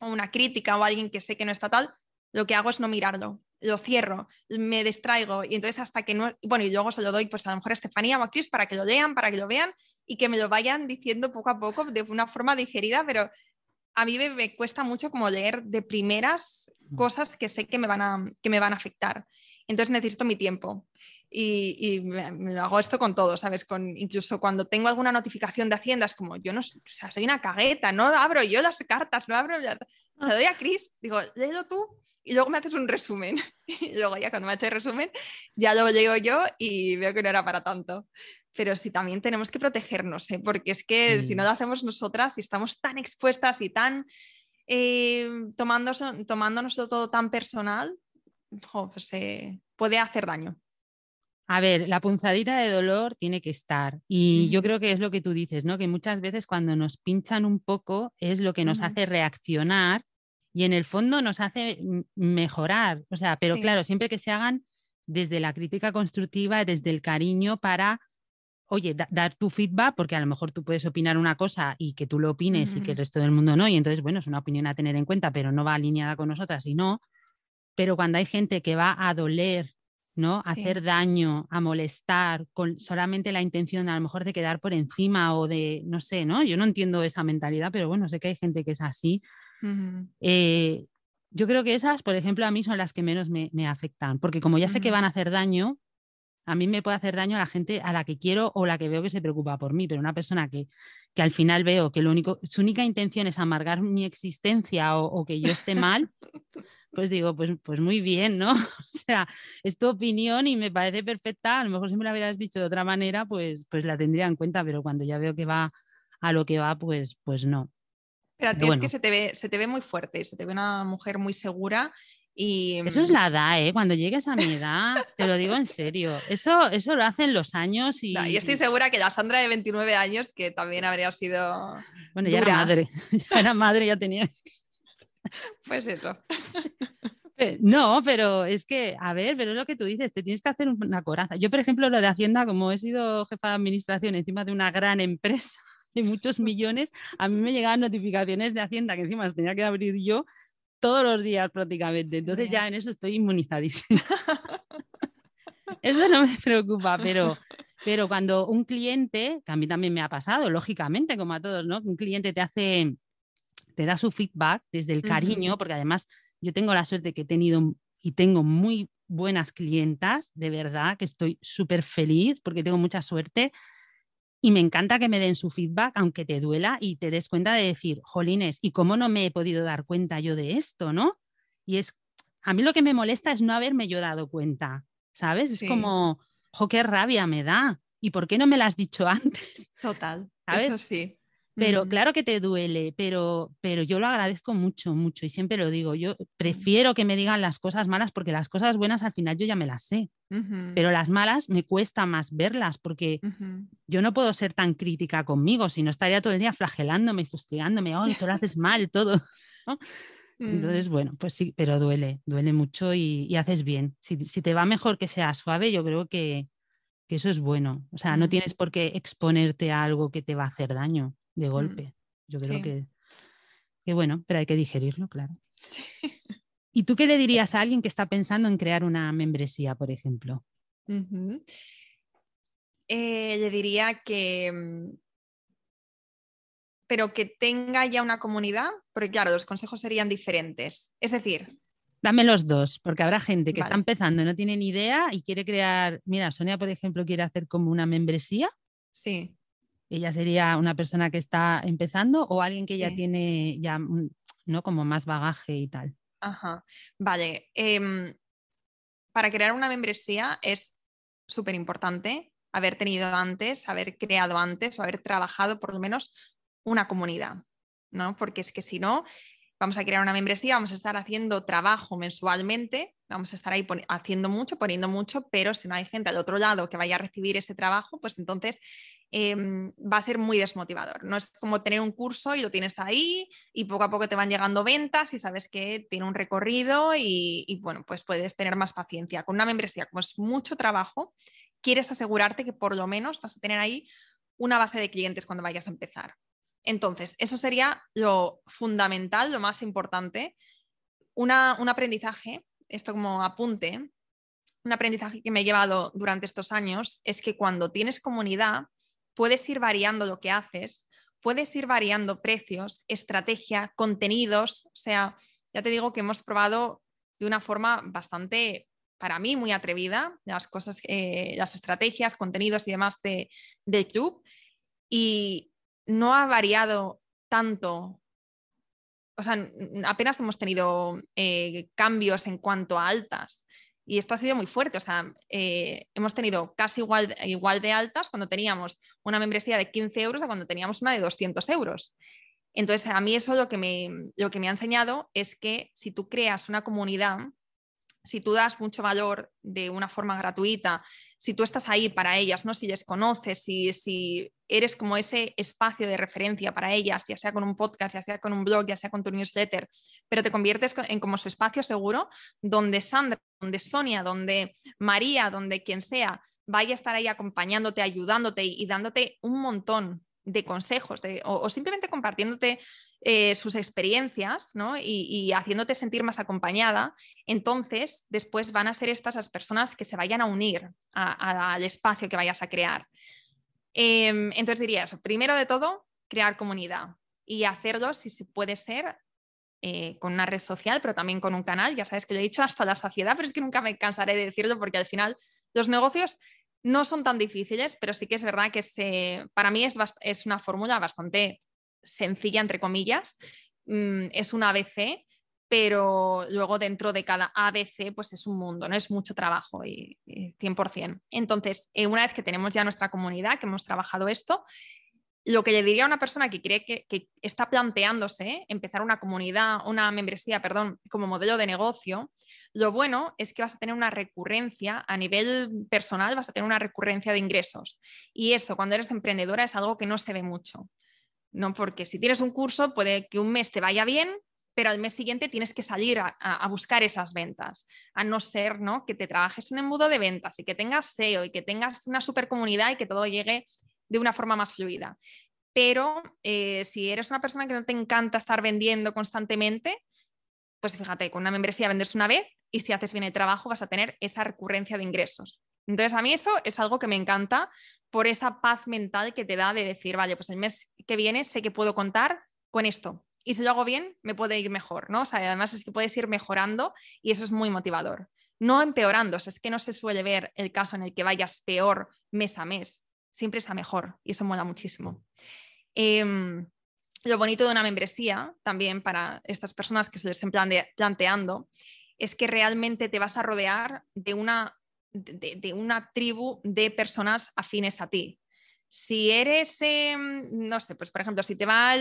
o una crítica o alguien que sé que no está tal, lo que hago es no mirarlo, lo cierro, me distraigo y entonces hasta que no, bueno, y luego se lo doy pues a lo mejor a Estefanía o a Chris para que lo lean, para que lo vean y que me lo vayan diciendo poco a poco de una forma digerida, pero a mí me, cuesta mucho como leer de primeras mm. cosas que sé que me van a, que me van a afectar. Entonces necesito mi tiempo y, me, hago esto con todo, ¿sabes? Con, incluso cuando tengo alguna notificación de Hacienda, es como, yo no, o sea, soy una cagueta, no abro yo las cartas, no abro, ya, se lo doy a Chris, digo, léelo tú y luego me haces un resumen. Y luego ya cuando me hace el resumen, ya lo leo yo y veo que no era para tanto. Pero sí, también tenemos que protegernos, ¿eh? porque es que si no lo hacemos nosotras y estamos tan expuestas y tan eh, tomándonos, todo tan personal, pues, puede hacer daño. A ver, la punzadita de dolor tiene que estar. Y yo creo que es lo que tú dices, ¿no? Que muchas veces cuando nos pinchan un poco es lo que nos hace reaccionar y en el fondo nos hace mejorar. O sea, pero claro, siempre que se hagan desde la crítica constructiva, desde el cariño para, oye, dar tu feedback, porque a lo mejor tú puedes opinar una cosa y que tú lo opines y que el resto del mundo no, y entonces, bueno, es una opinión a tener en cuenta, pero no va alineada con nosotras y no. Pero cuando hay gente que va a doler, ¿no? A hacer daño, a molestar, con solamente la intención a lo mejor de quedar por encima o de, no sé, ¿no? Yo no entiendo esa mentalidad, pero bueno, sé que hay gente que es así. Eh, yo creo que esas, por ejemplo, a mí son las que menos me, afectan, porque como ya sé que van a hacer daño, a mí me puede hacer daño a la gente a la que quiero o la que veo que se preocupa por mí, pero una persona que, que al final veo que lo único, su única intención es amargar mi existencia o, que yo esté mal, pues digo, pues, pues muy bien, ¿no? O sea, es tu opinión y me parece perfecta. A lo mejor si me la hubieras dicho de otra manera, pues, pues la tendría en cuenta, pero cuando ya veo que va a lo que va, pues, pues no. Pero a ti es que se te, ve, se te ve muy fuerte, se te ve una mujer muy segura y... Eso es mm, la edad, ¿eh? Cuando llegues a mi edad, te lo digo en serio, eso, eso lo hacen los años y... y estoy segura que la Sandra de 29 años, que también habría sido... Bueno, ya era madre, ya era madre, ya tenía... Pues eso. Eh, no, pero es que, a ver, pero es lo que tú dices, te tienes que hacer una coraza. Yo, por ejemplo, lo de Hacienda, como he sido jefa de administración encima de una gran empresa, de muchos millones, a mí me llegaban notificaciones de Hacienda que encima las tenía que abrir yo todos los días prácticamente. Entonces ya en eso estoy inmunizadísima. eso no me preocupa, pero, pero cuando un cliente, que a mí también me ha pasado, lógicamente, como a todos, ¿no? Un cliente te hace, te da su feedback desde el cariño, porque además yo tengo la suerte que he tenido y tengo muy buenas clientas, de verdad, que estoy súper feliz porque tengo mucha suerte y me encanta que me den su feedback, aunque te duela y te des cuenta de decir, jolines, ¿y cómo no me he podido dar cuenta yo de esto, no? Y es, a mí lo que me molesta es no haberme yo dado cuenta, ¿sabes? Es como, jo, qué rabia me da. ¿Y por qué no me lo has dicho antes? Total, ¿sabes? eso sí. Pero claro que te duele, pero, pero yo lo agradezco mucho, mucho y siempre lo digo, yo prefiero que me digan las cosas malas porque las cosas buenas al final yo ya me las sé, pero las malas me cuesta más verlas porque yo no puedo ser tan crítica conmigo, si no estaría todo el día flagelándome y fustigándome, oh, tú lo haces mal, todo. Entonces, mm. bueno, pues sí, pero duele, duele mucho y, haces bien. Si, te va mejor que sea suave, yo creo que, que eso es bueno. O sea, no tienes por qué exponerte a algo que te va a hacer daño de mm, golpe. Yo creo que, que, bueno, pero hay que digerirlo, claro. ¿Y tú qué le dirías a alguien que está pensando en crear una membresía, por ejemplo? Eh, le diría que, mm, pero que tenga ya una comunidad, porque claro, los consejos serían diferentes. Es decir, Dame los dos, porque habrá gente que está empezando, no tiene ni idea y quiere crear. Mira, Sonia, por ejemplo, quiere hacer como una membresía. Sí ella sería una persona que está empezando o alguien que ya tiene ya no como más bagaje y tal. Ajá. Vale. Em, para crear una membresía es súper importante haber tenido antes, haber creado antes o haber trabajado por lo menos una comunidad, ¿no? Porque es que si no, vamos a crear una membresía, vamos a estar haciendo trabajo mensualmente, vamos a estar ahí haciendo mucho, poniendo mucho, pero si no hay gente al otro lado que vaya a recibir ese trabajo, pues entonces Em, va a ser muy desmotivador. No es como tener un curso y lo tienes ahí y poco a poco te van llegando ventas y sabes que tiene un recorrido y, bueno, pues puedes tener más paciencia. Con una membresía, como es mucho trabajo, quieres asegurarte que por lo menos vas a tener ahí una base de clientes cuando vayas a empezar. Entonces, eso sería lo fundamental, lo más importante. un aprendizaje, esto como apunte, un aprendizaje que me he llevado durante estos años es que cuando tienes comunidad, puedes ir variando lo que haces, puedes ir variando precios, estrategia, contenidos, o sea, ya te digo que hemos probado de una forma bastante, para mí, muy atrevida las cosas, eh, las estrategias, contenidos y demás de, del club y no ha variado tanto. O sea, apenas hemos tenido eh, cambios en cuanto a altas. Y esto ha sido muy fuerte, o sea, eh, hemos tenido casi igual, igual de altas cuando teníamos una membresía de 15 euros a cuando teníamos una de 200 euros. Entonces, a mí eso lo que, me, lo que me ha enseñado es que si tú creas una comunidad, si tú das mucho valor de una forma gratuita, si tú estás ahí para ellas, ¿no? si les conoces, si, si eres como ese espacio de referencia para ellas, ya sea con un podcast, ya sea con un blog, ya sea con tu newsletter, pero te conviertes en como su espacio seguro donde Sandra, donde Sonia, donde María, donde quien sea, vaya a estar ahí acompañándote, ayudándote y, dándote un montón de consejos o, simplemente compartiéndote eh, sus experiencias y, haciéndote sentir más acompañada, entonces después van a ser estas las personas que se vayan a unir al espacio que vayas a crear. Em, entonces diría eso, primero de todo, crear comunidad y hacerlo si se puede ser eh, con una red social, pero también con un canal. Ya sabes que lo he dicho hasta la saciedad, pero es que nunca me cansaré de decirlo porque al final los negocios no son tan difíciles, pero sí que es verdad que para mí es una fórmula bastante sencilla, entre comillas. Mm, es un ABC, pero luego dentro de cada ABC pues es un mundo, ¿no? Es mucho trabajo y, 100%. Entonces, eh, una vez que tenemos ya nuestra comunidad, que hemos trabajado esto, lo que le diría a una persona que cree que, está planteándose empezar una comunidad, una membresía, perdón, como modelo de negocio, lo bueno es que vas a tener una recurrencia a nivel personal, vas a tener una recurrencia de ingresos. Y eso, cuando eres emprendedora, es algo que no se ve mucho. ¿No? Porque si tienes un curso, puede que un mes te vaya bien, pero al mes siguiente tienes que salir a, buscar esas ventas, a no ser ¿no? que te trabajes un embudo de ventas y que tengas SEO y que tengas una super comunidad y que todo llegue de una forma más fluida. Pero eh, si eres una persona que no te encanta estar vendiendo constantemente, pues fíjate, con una membresía vendes una vez y si haces bien el trabajo vas a tener esa recurrencia de ingresos. Entonces a mí eso es algo que me encanta por esa paz mental que te da de decir, vale, pues el mes que viene sé que puedo contar con esto. Y si lo hago bien, me puede ir mejor, ¿no? Además es que puedes ir mejorando y eso es muy motivador. No empeorando, es que no se suele ver el caso en el que vayas peor mes a mes siempre es a mejor y eso mola muchísimo. Em, lo bonito de una membresía, también para estas personas que se lo estén planteando, es que realmente te vas a rodear de una, de una tribu de personas afines a ti. Si eres, em, no sé, pues por ejemplo, si te va,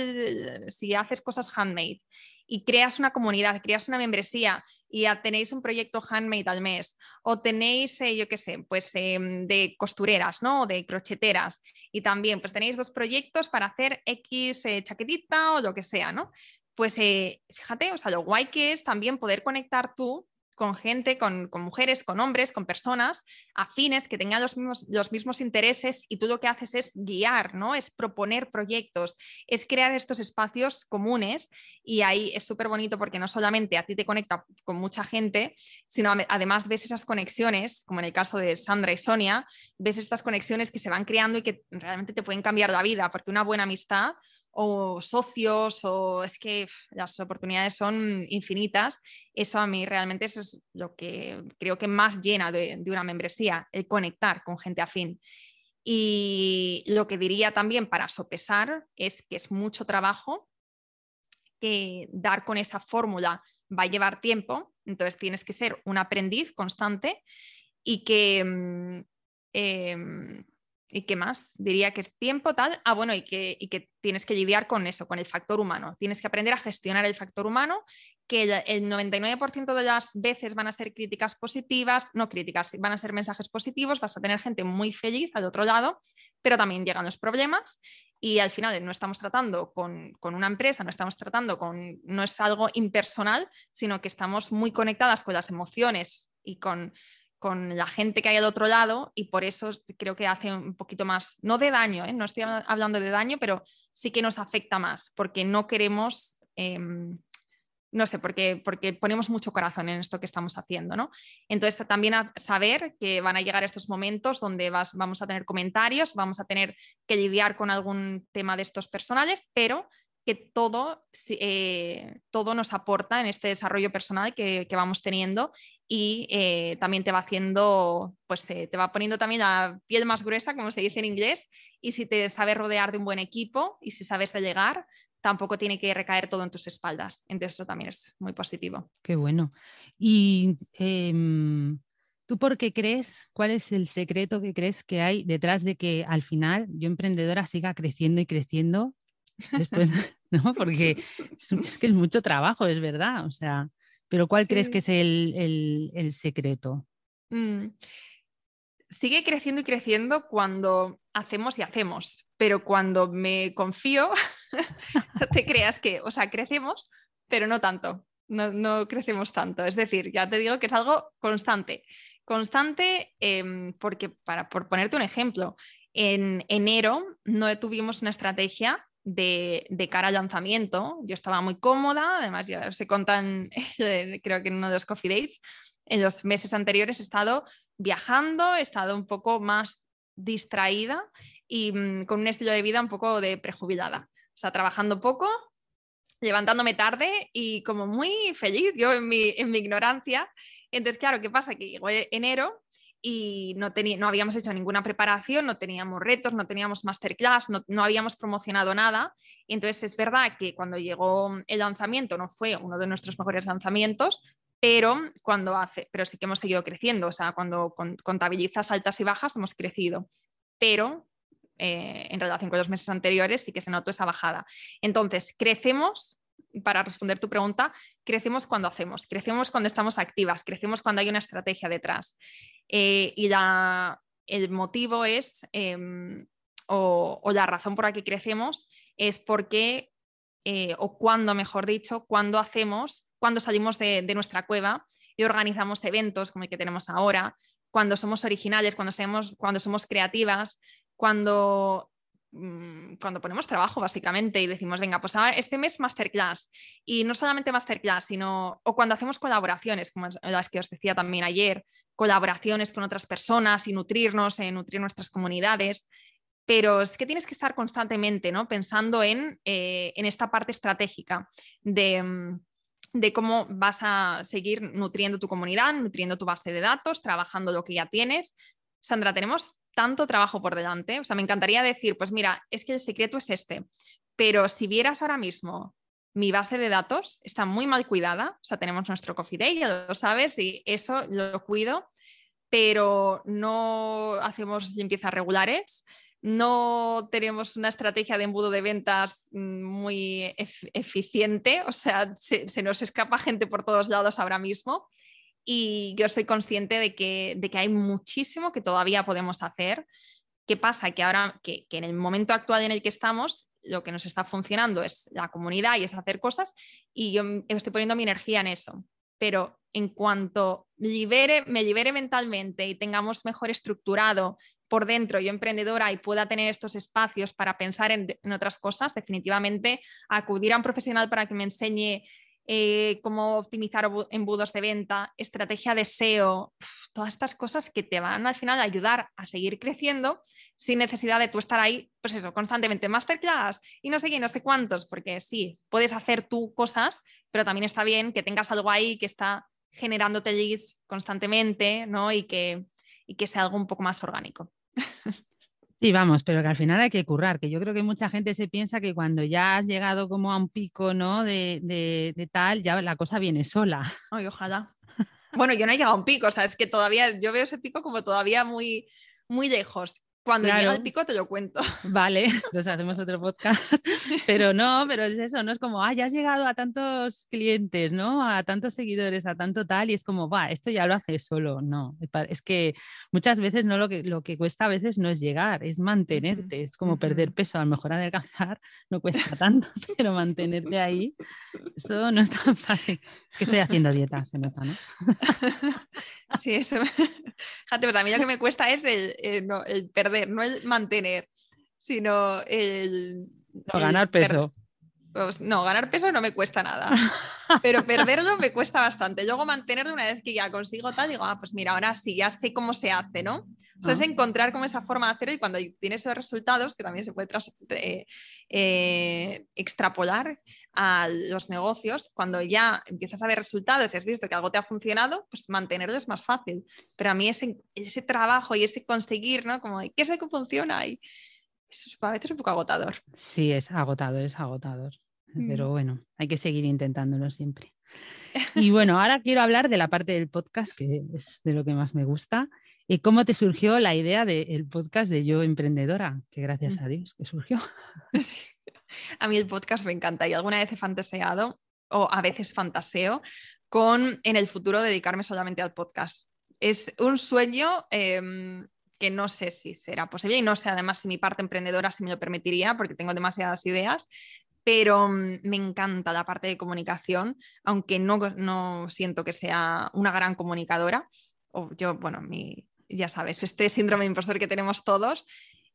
si haces cosas handmade y creas una comunidad, creas una membresía y tenéis un proyecto handmade al mes o tenéis, eh, yo qué sé, pues em, de costureras, ¿no? O de crocheteras y también pues tenéis dos proyectos para hacer X eh, chaquetita o lo que sea, ¿no? Pues eh, fíjate, o sea, lo guay que es también poder conectar tú con gente, con, mujeres, con hombres, con personas afines que tengan los mismos, los mismos intereses y tú lo que haces es guiar, ¿no? Es proponer proyectos, es crear estos espacios comunes y ahí es súper bonito porque no solamente a ti te conecta con mucha gente, sino además ves esas conexiones, como en el caso de Sandra y Sonia, ves estas conexiones que se van creando y que realmente te pueden cambiar la vida, porque una buena amistad o socios, o es que las oportunidades son infinitas. Eso a mí realmente eso es lo que creo que más llena de, una membresía, el conectar con gente afín. Y lo que diría también para sopesar es que es mucho trabajo, que dar con esa fórmula va a llevar tiempo, entonces tienes que ser un aprendiz constante y que mm, em, ¿Y qué más? Diría que es tiempo tal. Ah, bueno, y que, que tienes que lidiar con eso, con el factor humano. Tienes que aprender a gestionar el factor humano, que el, 99% de las veces van a ser críticas positivas, no críticas, van a ser mensajes positivos, vas a tener gente muy feliz al otro lado, pero también llegan los problemas y al final no estamos tratando con, con, una empresa, no estamos tratando con, no es algo impersonal, sino que estamos muy conectadas con las emociones y con con la gente que hay al otro lado y por eso creo que hace un poquito más, no de daño, ¿eh? no estoy hablando de daño, pero sí que nos afecta más porque no queremos, em, no sé, porque, porque ponemos mucho corazón en esto que estamos haciendo, ¿no? Entonces también a saber que van a llegar estos momentos donde vas, vamos a tener comentarios, vamos a tener que lidiar con algún tema de estos personales, pero que todo, eh, todo nos aporta en este desarrollo personal que, vamos teniendo y eh, también te va haciendo, pues eh, te va poniendo también la piel más gruesa, como se dice en inglés, y si te sabes rodear de un buen equipo y si sabes de llegar, tampoco tiene que recaer todo en tus espaldas. Entonces eso también es muy positivo. Qué bueno. ¿Y em, tú por qué crees, cuál es el secreto que crees que hay detrás de que al final yo emprendedora siga creciendo y creciendo después, ¿no? Porque es, que es mucho trabajo, es verdad. O sea, Pero ¿cuál crees que es el, secreto? Mm. Sigue creciendo y creciendo cuando hacemos y hacemos, pero cuando me confío, no te creas que, o sea, crecemos, pero no tanto, no, crecemos tanto. Es decir, ya te digo que es algo constante. Constante em, porque, para, por ponerte un ejemplo, en enero no tuvimos una estrategia de, cara al lanzamiento. Yo estaba muy cómoda, además ya se contan, creo que en uno de los coffee dates, en los meses anteriores he estado viajando, he estado un poco más distraída y mm, con un estilo de vida un poco de prejubilada. O sea, trabajando poco, levantándome tarde y como muy feliz yo en mi, en mi ignorancia. Entonces, claro, ¿qué pasa? Que llegó enero y no, no habíamos hecho ninguna preparación, no teníamos retos, no teníamos masterclass, no, habíamos promocionado nada. entonces es verdad que cuando llegó el lanzamiento no fue uno de nuestros mejores lanzamientos, pero cuando hace, pero sí que hemos seguido creciendo, o sea, cuando contabilizas altas y bajas hemos crecido, pero eh, en relación con los meses anteriores sí que se notó esa bajada. Entonces, crecemos para responder tu pregunta, crecemos cuando hacemos, crecemos cuando estamos activas, crecemos cuando hay una estrategia detrás. Eh, y el motivo es, em, o, la razón por la que crecemos, es porque, eh, o cuando, mejor dicho, cuando hacemos, cuando salimos de, nuestra cueva y organizamos eventos como el que tenemos ahora, cuando somos originales, cuando, cuando somos creativas, cuando cuando ponemos trabajo básicamente y decimos, venga, pues este mes masterclass y no solamente masterclass, sino o cuando hacemos colaboraciones, como las que os decía también ayer, colaboraciones con otras personas y nutrirnos, en nutrir nuestras comunidades, pero es que tienes que estar constantemente ¿no? pensando en, eh, en esta parte estratégica de mm, de cómo vas a seguir nutriendo tu comunidad, nutriendo tu base de datos, trabajando lo que ya tienes. Sandra, tenemos tanto trabajo por delante. O sea, me encantaría decir, pues mira, es que el secreto es este, pero si vieras ahora mismo mi base de datos está muy mal cuidada, o sea, tenemos nuestro Coffee Day, ya lo sabes, y eso lo cuido, pero no hacemos limpiezas regulares, no tenemos una estrategia de embudo de ventas mm, muy eficiente, o sea, se, nos escapa gente por todos lados ahora mismo y yo soy consciente de que, de que hay muchísimo que todavía podemos hacer. ¿Qué pasa? Que ahora, que, que, en el momento actual en el que estamos, lo que nos está funcionando es la comunidad y es hacer cosas y yo estoy poniendo mi energía en eso. Pero en cuanto libere, me libere mentalmente y tengamos mejor estructurado por dentro, yo emprendedora y pueda tener estos espacios para pensar en, en otras cosas, definitivamente acudir a un profesional para que me enseñe eh, cómo optimizar embudos de venta, estrategia de SEO, todas estas cosas que te van al final a ayudar a seguir creciendo sin necesidad de tú estar ahí, pues eso, constantemente masterclass y no sé qué, no sé cuántos, porque sí, puedes hacer tú cosas, pero también está bien que tengas algo ahí que está generándote leads constantemente, ¿no? Y que, y que sea algo un poco más orgánico. Sí, vamos, pero que al final hay que currar, que yo creo que mucha gente se piensa que cuando ya has llegado como a un pico, ¿no? De, de, tal, ya la cosa viene sola. Ay, ojalá. Bueno, yo no he llegado a un pico, o sea, es que todavía, yo veo ese pico como todavía muy, muy lejos. Cuando claro. llega el pico te lo cuento. Vale, entonces hacemos otro podcast. Pero no, pero es eso, no es como, ah, ya has llegado a tantos clientes, ¿no? A tantos seguidores, a tanto tal, y es como, va, esto ya lo haces solo. No, es que muchas veces no lo que, lo que cuesta a veces no es llegar, es mantenerte, es como perder peso, a lo mejor adelgazar no cuesta tanto, pero mantenerte ahí, esto no es tan fácil. Es que estoy haciendo dieta, se nota, ¿no? Sí, eso. Fíjate, pues a mí lo que me cuesta es el, eh, el perder no el mantener, sino el... ganar peso. Pues, no, ganar peso no me cuesta nada, pero perderlo me cuesta bastante. Luego mantenerlo una vez que ya consigo tal, digo, ah, pues mira, ahora sí, ya sé cómo se hace, ¿no? O sea, es ah. encontrar como esa forma de hacerlo y cuando tienes esos resultados, que también se puede eh, eh, extrapolar a los negocios, cuando ya empiezas a ver resultados y has visto que algo te ha funcionado, pues mantenerlo es más fácil. Pero a mí ese, ese trabajo y ese conseguir, ¿no? Como, ¿qué es lo que funciona? Y eso a veces es un poco agotador. Sí, es agotador, es agotador. Pero mm. bueno, hay que seguir intentándolo siempre. Y bueno, ahora quiero hablar de la parte del podcast, que es de lo que más me gusta. ¿Y cómo te surgió la idea del podcast de Yo Emprendedora? Que gracias mm. a Dios que surgió. A mí el podcast me encanta y alguna vez he fantaseado, o a veces fantaseo, con en el futuro dedicarme solamente al podcast. Es un sueño em, que no sé si será posible y no sé además si mi parte emprendedora si me lo permitiría porque tengo demasiadas ideas, pero mm, me encanta la parte de comunicación, aunque no, no siento que sea una gran comunicadora. O yo, bueno, mi, ya sabes, este síndrome de impostor que tenemos todos,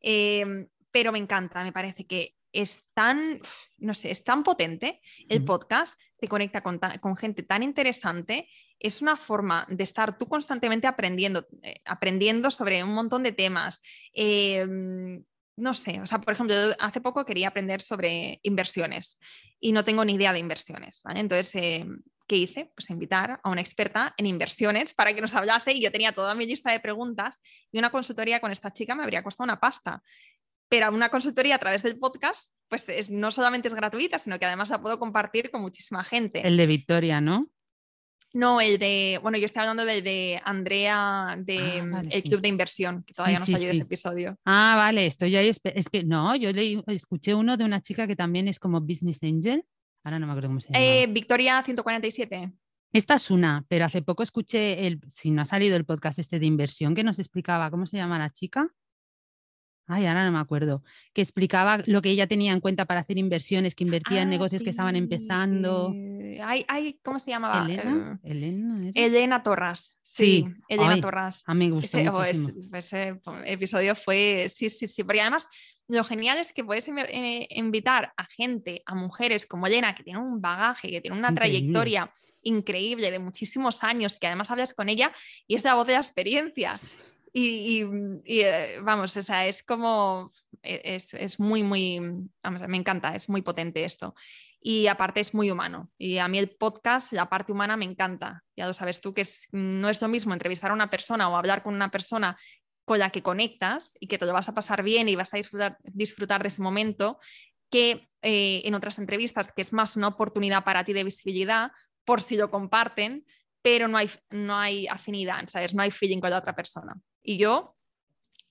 em, pero me encanta, me parece que es tan, no sé, es tan potente el podcast, te conecta con, con, gente tan interesante, es una forma de estar tú constantemente aprendiendo, eh, aprendiendo sobre un montón de temas. Em, no sé, o sea, por ejemplo, hace poco quería aprender sobre inversiones y no tengo ni idea de inversiones, ¿vale? Entonces, em, ¿qué hice? Pues invitar a una experta en inversiones para que nos hablase y yo tenía toda mi lista de preguntas y una consultoría con esta chica me habría costado una pasta pero una consultoría a través del podcast, pues es, no solamente es gratuita, sino que además la puedo compartir con muchísima gente. El de Victoria, ¿no? No, el de, bueno, yo estoy hablando del de Andrea, de ah, el Club de Inversión, que todavía no salió ese episodio. Ah, vale, estoy ahí, es que no, yo leí, escuché uno de una chica que también es como Business Angel, ahora no me acuerdo cómo se llama. Eh, Victoria 147. Esta es una, pero hace poco escuché, el, si no ha salido el podcast este de inversión que nos explicaba, ¿cómo se llama la chica? Ay, ahora no me acuerdo, que explicaba lo que ella tenía en cuenta para hacer inversiones, que invertía en ah, negocios que estaban empezando. Eh, ¿Cómo se llamaba? Elena. Eh, Elena, Elena Torras. Sí, Elena Torras. A mí me gustó ese, ese, episodio fue, sí, sí, sí, porque además lo genial es que puedes eh, invitar a gente, a mujeres como Elena, que tiene un bagaje, que tiene una trayectoria increíble de muchísimos años, que además hablas con ella y es la voz de la experiencia. Y, eh, vamos, o sea, es como, e, es, muy, muy, vamos, me encanta, es muy potente esto. Y aparte es muy humano. Y a mí el podcast, la parte humana me encanta. Ya lo sabes tú, que no es lo mismo entrevistar a una persona o hablar con una persona con la que conectas y que te lo vas a pasar bien y vas a disfrutar, disfrutar de ese momento, que eh, en otras entrevistas, que es más una oportunidad para ti de visibilidad, por si lo comparten, pero no hay, no hay afinidad, ¿sabes? No hay feeling con la otra persona. Y yo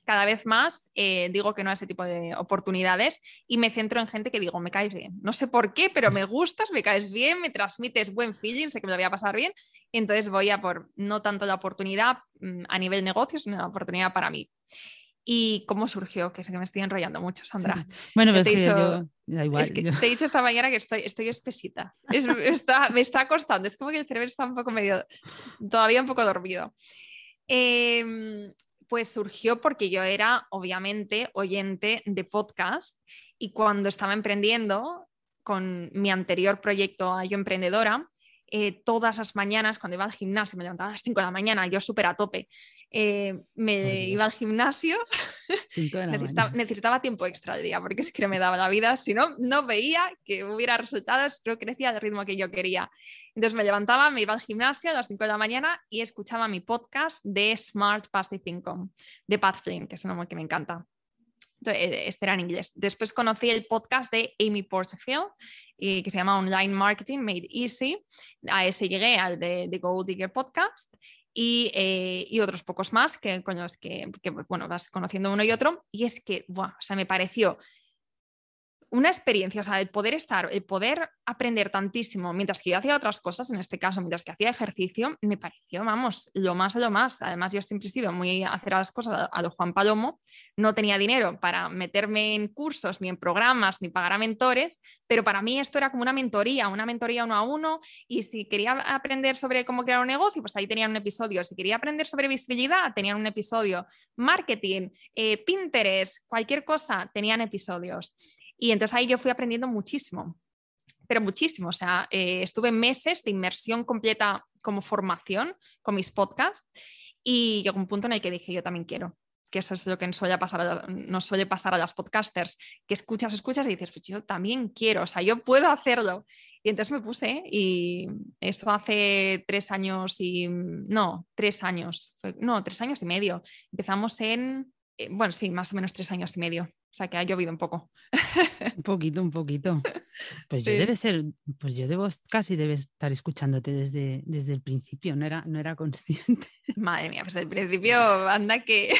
cada vez más eh, digo que no a ese tipo de oportunidades y me centro en gente que digo, me caes bien. No sé por qué, pero me gustas, me caes bien, me transmites buen feeling, sé que me lo voy a pasar bien. Entonces voy a por no tanto la oportunidad mm, a nivel negocio, sino la oportunidad para mí. ¿Y cómo surgió? Que sé que me estoy enrollando mucho, Sandra. Bueno, pero te, he dicho, es que te he dicho esta mañana que estoy, estoy espesita. está, me está costando. Es como que el cerebro está un poco medio, todavía un poco dormido. Eh, pues surgió porque yo era obviamente oyente de podcast y cuando estaba emprendiendo con mi anterior proyecto a Yo Emprendedora, eh, todas las mañanas cuando iba al gimnasio, me levantaba a las 5 de la mañana, yo súper a tope, eh, me iba al gimnasio, necesitaba, tiempo extra al día porque es que me daba la vida, si no, no veía que hubiera resultados, pero crecía al ritmo que yo quería. Entonces me levantaba, me iba al gimnasio a las 5 de la mañana y escuchaba mi podcast de Smart Passive Income, de Pat Flynn, que es un nombre que me encanta. Eh, este era en inglés. Después conocí el podcast de Amy Porterfield, que se llama Online Marketing Made Easy. A ese llegué, al de, Gold Digger Podcast. Y, eh, y, otros pocos más que, con los que, bueno, vas conociendo uno y otro. Y es que, o sea, me pareció una experiencia, o sea, el poder estar, el poder aprender tantísimo mientras que yo hacía otras cosas, en este caso, mientras que hacía ejercicio, me pareció, vamos, lo más lo más. Además, yo siempre he sido muy a hacer las cosas a lo Juan Palomo, no tenía dinero para meterme en cursos, ni en programas, ni pagar a mentores, pero para mí esto era como una mentoría, una mentoría uno a uno, y si quería aprender sobre cómo crear un negocio, pues ahí tenían un episodio. Si quería aprender sobre visibilidad, tenían un episodio. Marketing, eh, Pinterest, cualquier cosa, tenían episodios. Y entonces ahí yo fui aprendiendo muchísimo, pero muchísimo. O sea, eh, estuve meses de inmersión completa como formación con mis podcasts y llegó un punto en el que dije, yo también quiero que eso es lo que nos suele pasar a, nos suele pasar a las podcasters, que escuchas, escuchas y dices, pues yo también quiero, o sea, yo puedo hacerlo. Y entonces me puse y eso hace tres años y, no, tres años, no, tres años y medio. Empezamos en, eh, bueno, sí, más o menos tres años y medio. O sea que ha llovido un poco. Un poquito, un poquito. Pues yo debe ser, pues yo debo casi debe estar escuchándote desde, desde el principio, no era, no era consciente. Madre mía, pues el principio anda que.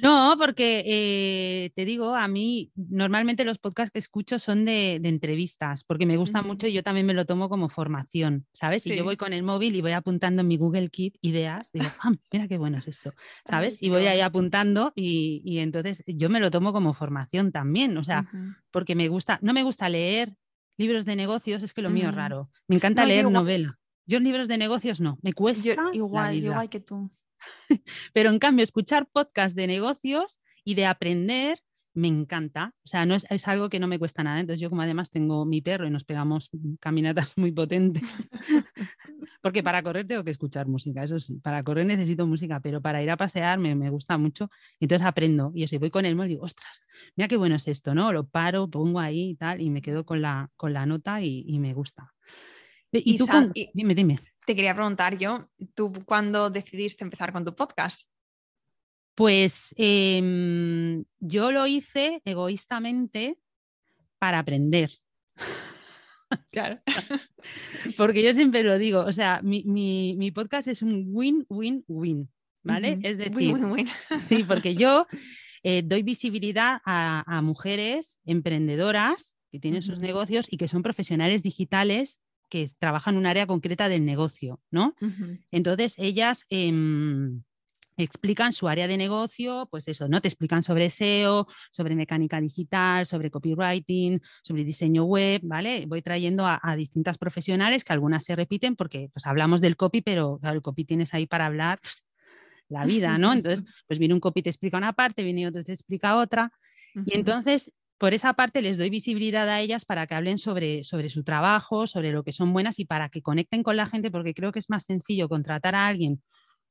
No, porque eh, te digo, a mí normalmente los podcasts que escucho son de, entrevistas, porque me gusta mucho y yo también me lo tomo como formación, ¿sabes? Y yo voy con el móvil y voy apuntando en mi Google Keep ideas, digo, ah, mira qué bueno es esto, ¿sabes? y voy ahí apuntando y, entonces yo me lo tomo como formación también, o sea, porque me gusta, no me gusta leer libros de negocios, es que lo mío es raro, me encanta leer novela. Yo libros de negocios no, me cuesta. igual, igual que tú. Pero en cambio, escuchar podcast de negocios y de aprender me encanta. O sea, no es, algo que no me cuesta nada. Entonces yo como además tengo mi perro y nos pegamos caminatas muy potentes, porque para correr tengo que escuchar música, eso sí, para correr necesito música, pero para ir a pasear me, gusta mucho. Entonces aprendo y eso, voy con el móvil digo, ostras, mira qué bueno es esto, ¿no? Lo paro, pongo ahí y tal, y me quedo con la, con la nota y, me gusta. Y, tú, dime, dime. Te quería preguntar yo, ¿tú cuándo decidiste empezar con tu podcast? Pues em, yo lo hice egoístamente para aprender. Claro. Porque yo siempre lo digo, o sea, mi, podcast es un win-win-win, ¿vale? Es decir, sí, porque yo eh, doy visibilidad a, mujeres emprendedoras que tienen sus negocios y que son profesionales digitales que trabajan en un área concreta del negocio, ¿no? Entonces, ellas em, explican su área de negocio, pues eso, ¿no? Te explican sobre SEO, sobre mecánica digital, sobre copywriting, sobre diseño web, ¿vale? Voy trayendo a, distintas profesionales que algunas se repiten porque pues hablamos del copy, pero el copy tienes ahí para hablar la vida, ¿no? Entonces, pues viene un copy te explica una parte, viene otro te explica otra. Y entonces por esa parte les doy visibilidad a ellas para que hablen sobre, sobre su trabajo, sobre lo que son buenas y para que conecten con la gente, porque creo que es más sencillo contratar a alguien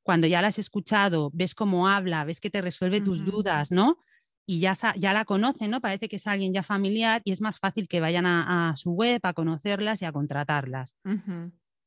cuando ya la has escuchado, ves cómo habla, ves que te resuelve tus dudas, ¿no? Y ya, ya la conocen, ¿no? Parece que es alguien ya familiar y es más fácil que vayan a, su web a conocerlas y a contratarlas.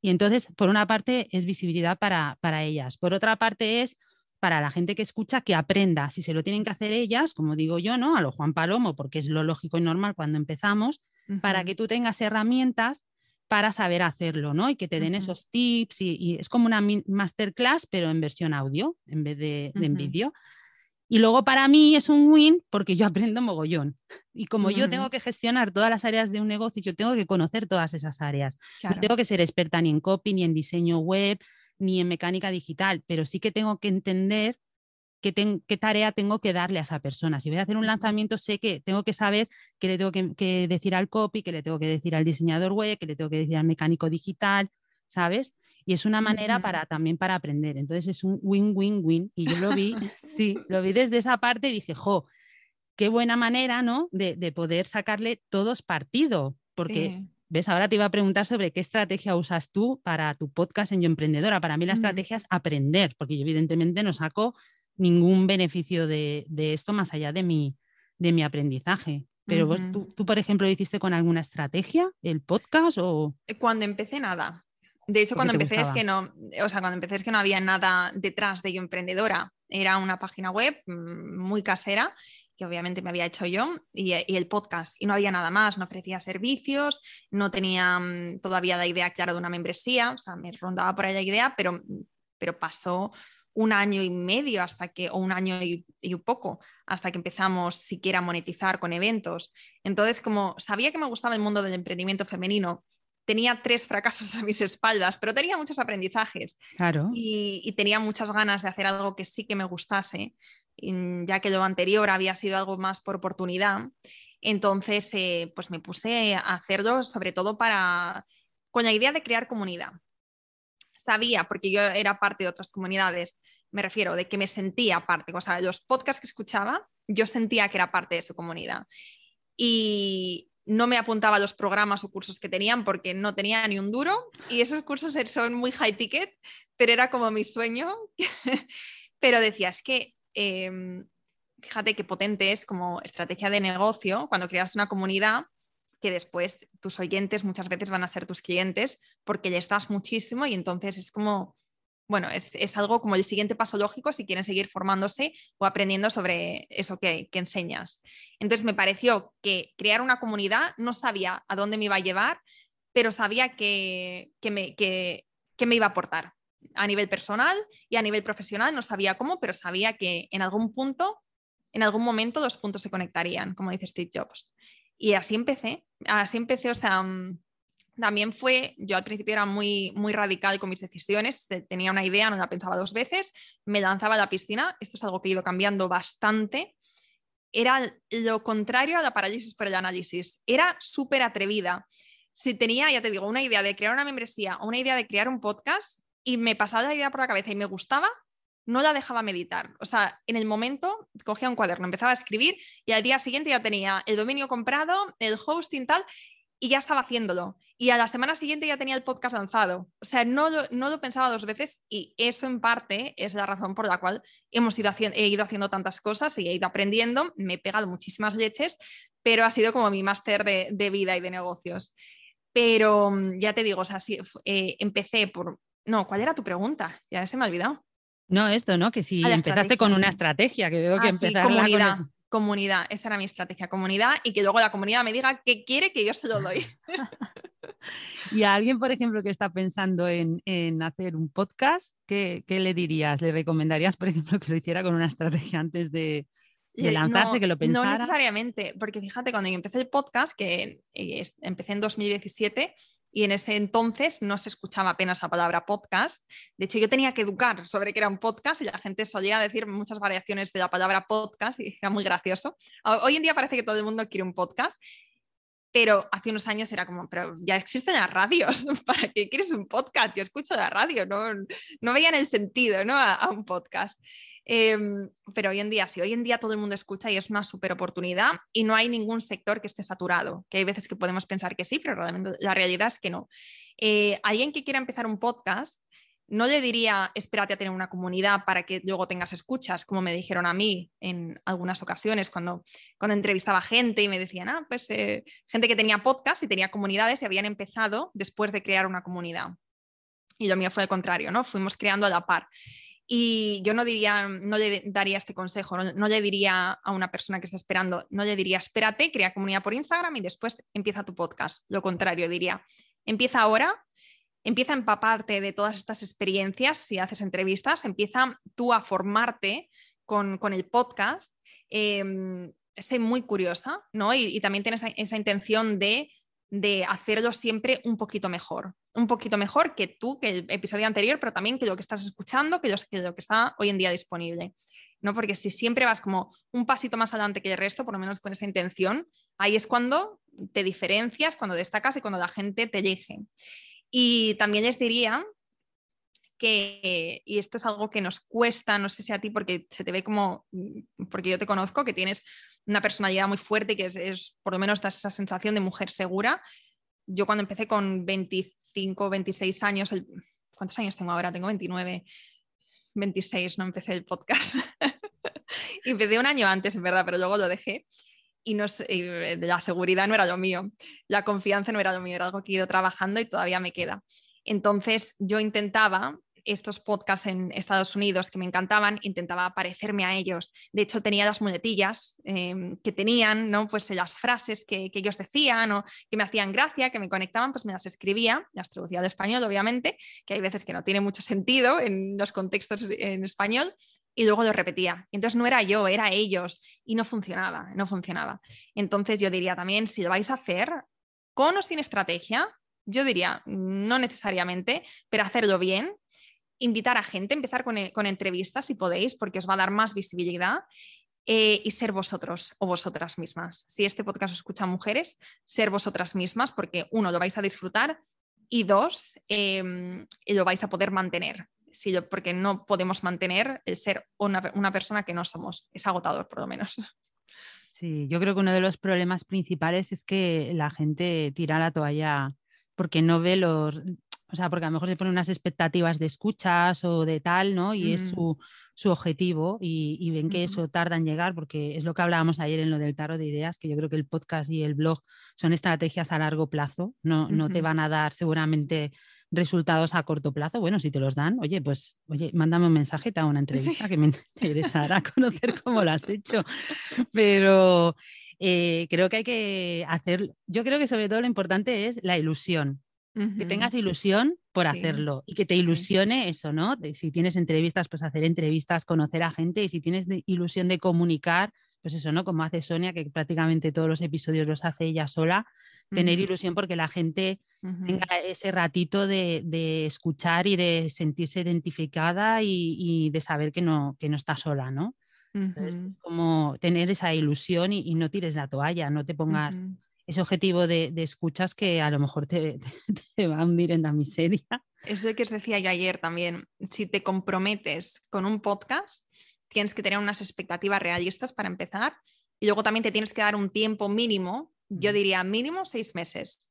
Y entonces, por una parte, es visibilidad para, para ellas. Por otra parte, es para la gente que escucha que aprenda. Si se lo tienen que hacer ellas, como digo yo, ¿no? A lo Juan Palomo, porque es lo lógico y normal cuando empezamos, para que tú tengas herramientas para saber hacerlo, ¿no? Y que te den esos tips y, es como una masterclass, pero en versión audio en vez de, en vídeo. Y luego para mí es un win porque yo aprendo mogollón. Y como yo tengo que gestionar todas las áreas de un negocio, yo tengo que conocer todas esas áreas. No tengo que ser experta ni en copy, ni en diseño web, ni en mecánica digital, pero sí que tengo que entender qué, qué, tarea tengo que darle a esa persona. Si voy a hacer un lanzamiento, sé que tengo que saber qué le tengo que, decir al copy, qué le tengo que decir al diseñador web, qué le tengo que decir al mecánico digital, ¿sabes? Y es una manera para también para aprender. Entonces es un win-win-win. Y yo lo vi, sí, lo vi desde esa parte y dije, jo, qué buena manera, ¿no? De, de poder sacarle todos partido, porque ¿Ves? Ahora te iba a preguntar sobre qué estrategia usas tú para tu podcast en Yo Emprendedora. Para mí la estrategia es aprender, porque yo evidentemente no saco ningún beneficio de, esto más allá de mi, de mi aprendizaje. Pero vos, tú, por ejemplo, lo hiciste con alguna estrategia, el podcast o... Eh, cuando empecé nada. De hecho, cuando empecé es que no, o sea, cuando empecé es que no había nada detrás de Yo Emprendedora. Era una página web mm, muy casera que obviamente me había hecho yo, y, el podcast. Y no había nada más, no ofrecía servicios, no tenía mm, todavía la idea clara de una membresía, o sea, me rondaba por ahí la idea, pero, pero pasó un año y medio hasta que, o un año y, un poco, hasta que empezamos siquiera a monetizar con eventos. Entonces, como sabía que me gustaba el mundo del emprendimiento femenino, tenía tres fracasos a mis espaldas, pero tenía muchos aprendizajes. Claro. Y, y, tenía muchas ganas de hacer algo que sí que me gustase ya que lo anterior había sido algo más por oportunidad. Entonces, eh, pues me puse a hacerlo sobre todo para, con la idea de crear comunidad. Sabía, porque yo era parte de otras comunidades, me refiero, de que me sentía parte, o sea, los podcasts que escuchaba, yo sentía que era parte de su comunidad. Y no me apuntaba a los programas o cursos que tenían porque no tenía ni un duro y esos cursos son muy high ticket, pero era como mi sueño. pero decía, es que Em, fíjate qué potente es como estrategia de negocio cuando creas una comunidad que después tus oyentes muchas veces van a ser tus clientes porque ya estás muchísimo y entonces es como, bueno, es, algo como el siguiente paso lógico si quieren seguir formándose o aprendiendo sobre eso que, enseñas. Entonces me pareció que crear una comunidad no sabía a dónde me iba a llevar, pero sabía que, me, que me iba a aportar a nivel personal y a nivel profesional. No sabía cómo, pero sabía que en algún punto, en algún momento, los puntos se conectarían, como dice Steve Jobs. Y así empecé, así empecé, o sea, mm, también fue, yo al principio era muy, muy radical con mis decisiones, tenía una idea, no la pensaba dos veces, me lanzaba a la piscina, esto es algo que he ido cambiando bastante, era lo contrario a la parálisis por el análisis, era súper atrevida. Si tenía, ya te digo, una idea de crear una membresía o una idea de crear un podcast y me pasaba la idea por la cabeza y me gustaba, no la dejaba meditar. O sea, en el momento cogía un cuaderno, empezaba a escribir y al día siguiente ya tenía el dominio comprado, el hosting tal, y ya estaba haciéndolo. Y a la semana siguiente ya tenía el podcast lanzado. O sea, no lo, no lo pensaba dos veces y eso en parte es la razón por la cual hemos ido he ido haciendo tantas cosas y he ido aprendiendo. Me he pegado muchísimas leches, pero ha sido como mi máster de, vida y de negocios. Pero mm, ya te digo, o sea, eh, empecé por... No, ¿cuál era tu pregunta? Ya se me ha olvidado. No, esto, ¿no? Que si empezaste con una estrategia, que veo que ah, empezar comunidad, esa era mi estrategia, comunidad, y que luego la comunidad me diga qué quiere que yo se lo doy. y a alguien, por ejemplo, que está pensando en, hacer un podcast, ¿qué, le dirías? ¿Le recomendarías, por ejemplo, que lo hiciera con una estrategia antes de, lanzarse, que lo pensara? No necesariamente, porque fíjate, cuando yo empecé el podcast, que eh, empecé en 2017, y en ese entonces no se escuchaba apenas la palabra podcast. De hecho, yo tenía que educar sobre qué era un podcast y la gente solía decir muchas variaciones de la palabra podcast y era muy gracioso. Hoy en día parece que todo el mundo quiere un podcast, pero hace unos años era como, pero ya existen las radios, ¿para qué quieres un podcast? Yo escucho la radio, no, no veían el sentido ¿no? a un podcast. Em, pero hoy en día, sí, hoy en día todo el mundo escucha y es una super oportunidad y no hay ningún sector que esté saturado, que hay veces que podemos pensar que sí, pero la realidad es que no. Eh, alguien que quiera empezar un podcast, no le diría espérate a tener una comunidad para que luego tengas escuchas, como me dijeron a mí en algunas ocasiones cuando, cuando entrevistaba gente y me decían, ah, pues eh, gente que tenía podcast y tenía comunidades y habían empezado después de crear una comunidad. Y lo mío fue el contrario, ¿no? Fuimos creando a la par. Y yo no diría, no le daría este consejo, no, le diría a una persona que está esperando, no le diría, espérate, crea comunidad por Instagram y después empieza tu podcast. Lo contrario, diría, empieza ahora, empieza a empaparte de todas estas experiencias, si haces entrevistas, empieza tú a formarte con, el podcast. Em, sé muy curiosa, ¿no? Y, también tienes esa intención de de hacerlo siempre un poquito mejor, un poquito mejor que tú, que el episodio anterior, pero también que lo que estás escuchando, que lo que, está hoy en día disponible. ¿no? Porque si siempre vas como un pasito más adelante que el resto, por lo menos con esa intención, ahí es cuando te diferencias, cuando destacas y cuando la gente te elige. Y también les diría que, y esto es algo que nos cuesta, no sé si a ti, porque se te ve como, porque yo te conozco, que tienes una personalidad muy fuerte que es, por lo menos da esa sensación de mujer segura. Yo cuando empecé con 25, 26 años, ¿cuántos años tengo ahora? Tengo 29, 26, no empecé el podcast. empecé un año antes, en verdad, pero luego lo dejé. Y, no la seguridad no era lo mío, la confianza no era lo mío, era algo que he ido trabajando y todavía me queda. Entonces yo intentaba estos podcasts en Estados Unidos que me encantaban, intentaba parecerme a ellos. De hecho, tenía las muletillas em, que tenían, ¿no? Pues las frases que, ellos decían o que me hacían gracia, que me conectaban, pues me las escribía, las traducía de español, obviamente, que hay veces que no tiene mucho sentido en los contextos en español, y luego lo repetía. Entonces no era yo, era ellos, y no funcionaba, no funcionaba. Entonces yo diría también, si lo vais a hacer con o sin estrategia, yo diría, no necesariamente, pero hacerlo bien, invitar a gente, empezar con, con entrevistas si podéis, porque os va a dar más visibilidad. Eh, y ser vosotros o vosotras mismas. Si este podcast os escucha mujeres, ser vosotras mismas, porque uno, lo vais a disfrutar y dos, em, lo vais a poder mantener. Sí, porque no podemos mantener el ser una, una persona que no somos. Es agotador, por lo menos. Sí, yo creo que uno de los problemas principales es que la gente tira la toalla porque no ve los, o sea, porque a lo mejor se ponen unas expectativas de escuchas o de tal, ¿no? Y es su, objetivo y, ven que eso tarda en llegar, porque es lo que hablábamos ayer en lo del tarot de ideas, que yo creo que el podcast y el blog son estrategias a largo plazo, no, no te van a dar seguramente resultados a corto plazo. Bueno, si te los dan, oye, pues, oye, mándame un mensaje, te hago una entrevista que me interesará conocer cómo lo has hecho. Pero eh, creo que hay que hacer, yo creo que sobre todo lo importante es la ilusión Que tengas ilusión por hacerlo y que te ilusione eso, ¿no? si tienes entrevistas, pues hacer entrevistas, conocer a gente y si tienes ilusión de comunicar, pues eso, ¿no? Como hace Sonia, que prácticamente todos los episodios los hace ella sola, tener ilusión porque la gente tenga ese ratito de, escuchar y de sentirse identificada y, de saber que no, que no está sola, ¿no? Entonces, es como tener esa ilusión y, no tires la toalla, no te pongas ese objetivo de, escuchas que a lo mejor te, te, va a hundir en la miseria. Es lo que os decía yo ayer también. Si te comprometes con un podcast, tienes que tener unas expectativas realistas para empezar y luego también te tienes que dar un tiempo mínimo, yo diría mínimo seis meses,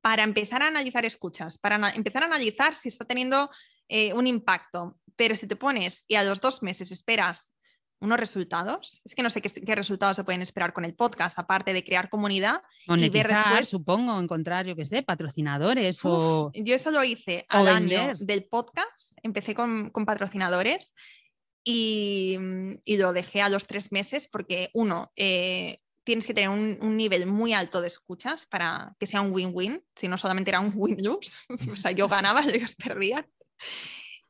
para empezar a analizar escuchas, para empezar a analizar si está teniendo eh, un impacto. Pero si te pones y a los dos meses esperas unos resultados. Es que no sé qué, resultados se pueden esperar con el podcast, aparte de crear comunidad y ver después. Supongo, encontrar, yo qué sé, patrocinadores o. Yo eso lo hice al año del podcast, empecé con, patrocinadores y, lo dejé a los tres meses porque, uno, eh, tienes que tener un, nivel muy alto de escuchas para que sea un win-win, si no solamente era un win-lose, o sea, yo ganaba, ellos perdían.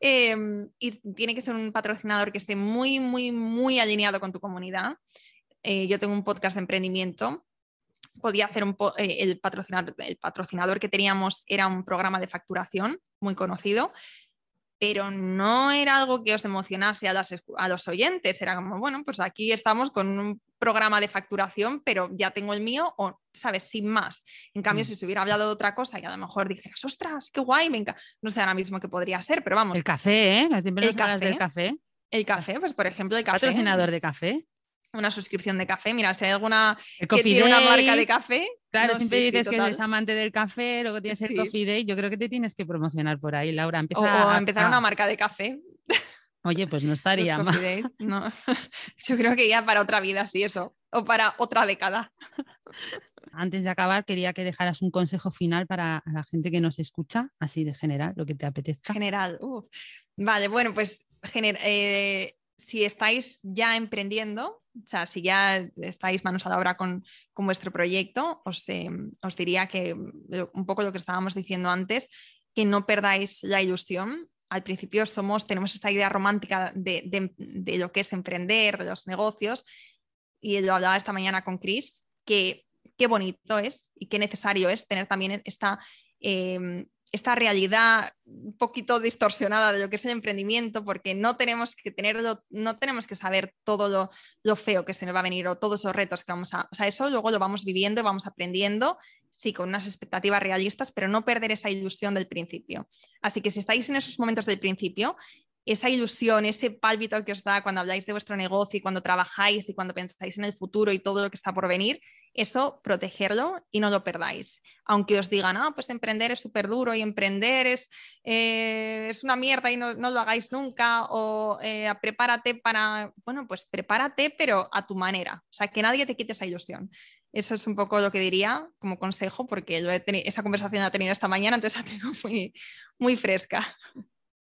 Em, y tiene que ser un patrocinador que esté muy, muy, muy alineado con tu comunidad. Eh, yo tengo un podcast de emprendimiento. Podía hacer un eh, el, patrocinador, el patrocinador que teníamos era un programa de facturación muy conocido, pero no era algo que os emocionase a, a, los oyentes, era como, bueno, pues aquí estamos con un programa de facturación, pero ya tengo el mío, o, ¿sabes? Sin más. En cambio, mm. si se hubiera hablado de otra cosa y a lo mejor dijeras, ostras, qué guay, venga, no sé ahora mismo qué podría ser, pero vamos. El café, ¿eh? Siempre el café, del café. El café, pues por ejemplo, el café. Patrocinador de café una suscripción de café. Mira, si hay alguna que tiene una marca de café. Claro, siempre dices que eres amante del café, luego tienes el Coffee Day. Yo creo que te tienes que promocionar por ahí, Laura. o, a, empezar una marca de café. Oye, pues no estaría mal. no. Yo creo que ya para otra vida, sí, eso. O para otra década. Antes de acabar, quería que dejaras un consejo final para la gente que nos escucha, así de general, lo que te apetezca. General, Vale, bueno, pues eh, si estáis ya emprendiendo, o sea, si ya estáis manos a la obra con, vuestro proyecto, os, eh, os, diría que un poco lo que estábamos diciendo antes, que no perdáis la ilusión. Al principio somos, tenemos esta idea romántica de, lo que es emprender, de los negocios, y lo hablaba esta mañana con Chris, que qué bonito es y qué necesario es tener también esta em, esta realidad un poquito distorsionada de lo que es el emprendimiento, porque no tenemos que tenerlo, no tenemos que saber todo lo, feo que se nos va a venir o todos los retos que vamos a. O sea, eso luego lo vamos viviendo, vamos aprendiendo, sí, con unas expectativas realistas, pero no perder esa ilusión del principio. Así que si estáis en esos momentos del principio, esa ilusión, ese pálpito que os da cuando habláis de vuestro negocio y cuando trabajáis y cuando pensáis en el futuro y todo lo que está por venir, eso protegerlo y no lo perdáis. Aunque os digan, ah, pues emprender es súper duro y emprender es, eh, es una mierda y no, lo hagáis nunca, o eh, prepárate para, bueno, pues prepárate, pero a tu manera. O sea, que nadie te quite esa ilusión. Eso es un poco lo que diría como consejo, porque yo he esa conversación la he tenido esta mañana, entonces la tengo muy, muy fresca.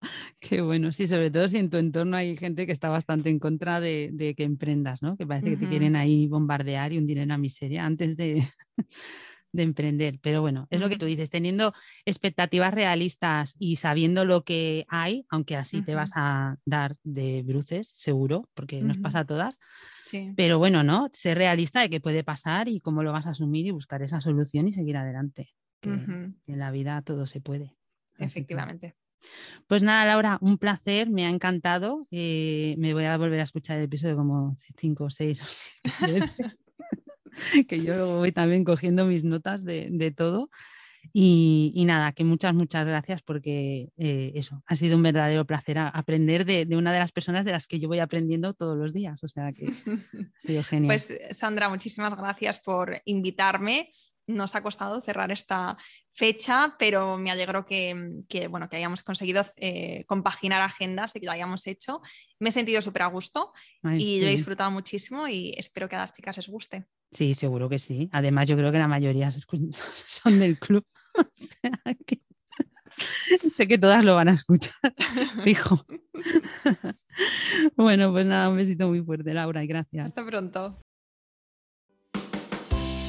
Qué bueno, sí, sobre todo si en tu entorno hay gente que está bastante en contra de, que emprendas, ¿no? Que parece que te quieren ahí bombardear y hundir en la miseria antes de, de emprender. Pero bueno, es lo que tú dices, teniendo expectativas realistas y sabiendo lo que hay, aunque así te vas a dar de bruces, seguro, porque nos pasa a todas. Pero bueno, ¿no? Ser realista de qué puede pasar y cómo lo vas a asumir y buscar esa solución y seguir adelante. Que, en la vida todo se puede. Efectivamente. Pues nada, Laura, un placer, me ha encantado. Eh, me voy a volver a escuchar el episodio como cinco, seis o siete veces. que yo voy también cogiendo mis notas de, todo. Y, nada, que muchas, muchas gracias porque eh, eso, ha sido un verdadero placer aprender de, una de las personas de las que yo voy aprendiendo todos los días. O sea que ha sido genial. Pues Sandra, muchísimas gracias por invitarme nos ha costado cerrar esta fecha, pero me alegro que, bueno, que hayamos conseguido eh, compaginar agendas y que lo hayamos hecho. Me he sentido súper a gusto y lo he disfrutado muchísimo y espero que a las chicas les guste. Sí, seguro que sí. Además, yo creo que la mayoría son del club. sé que todas lo van a escuchar, fijo. bueno, pues nada, un besito muy fuerte, Laura, y gracias. Hasta pronto.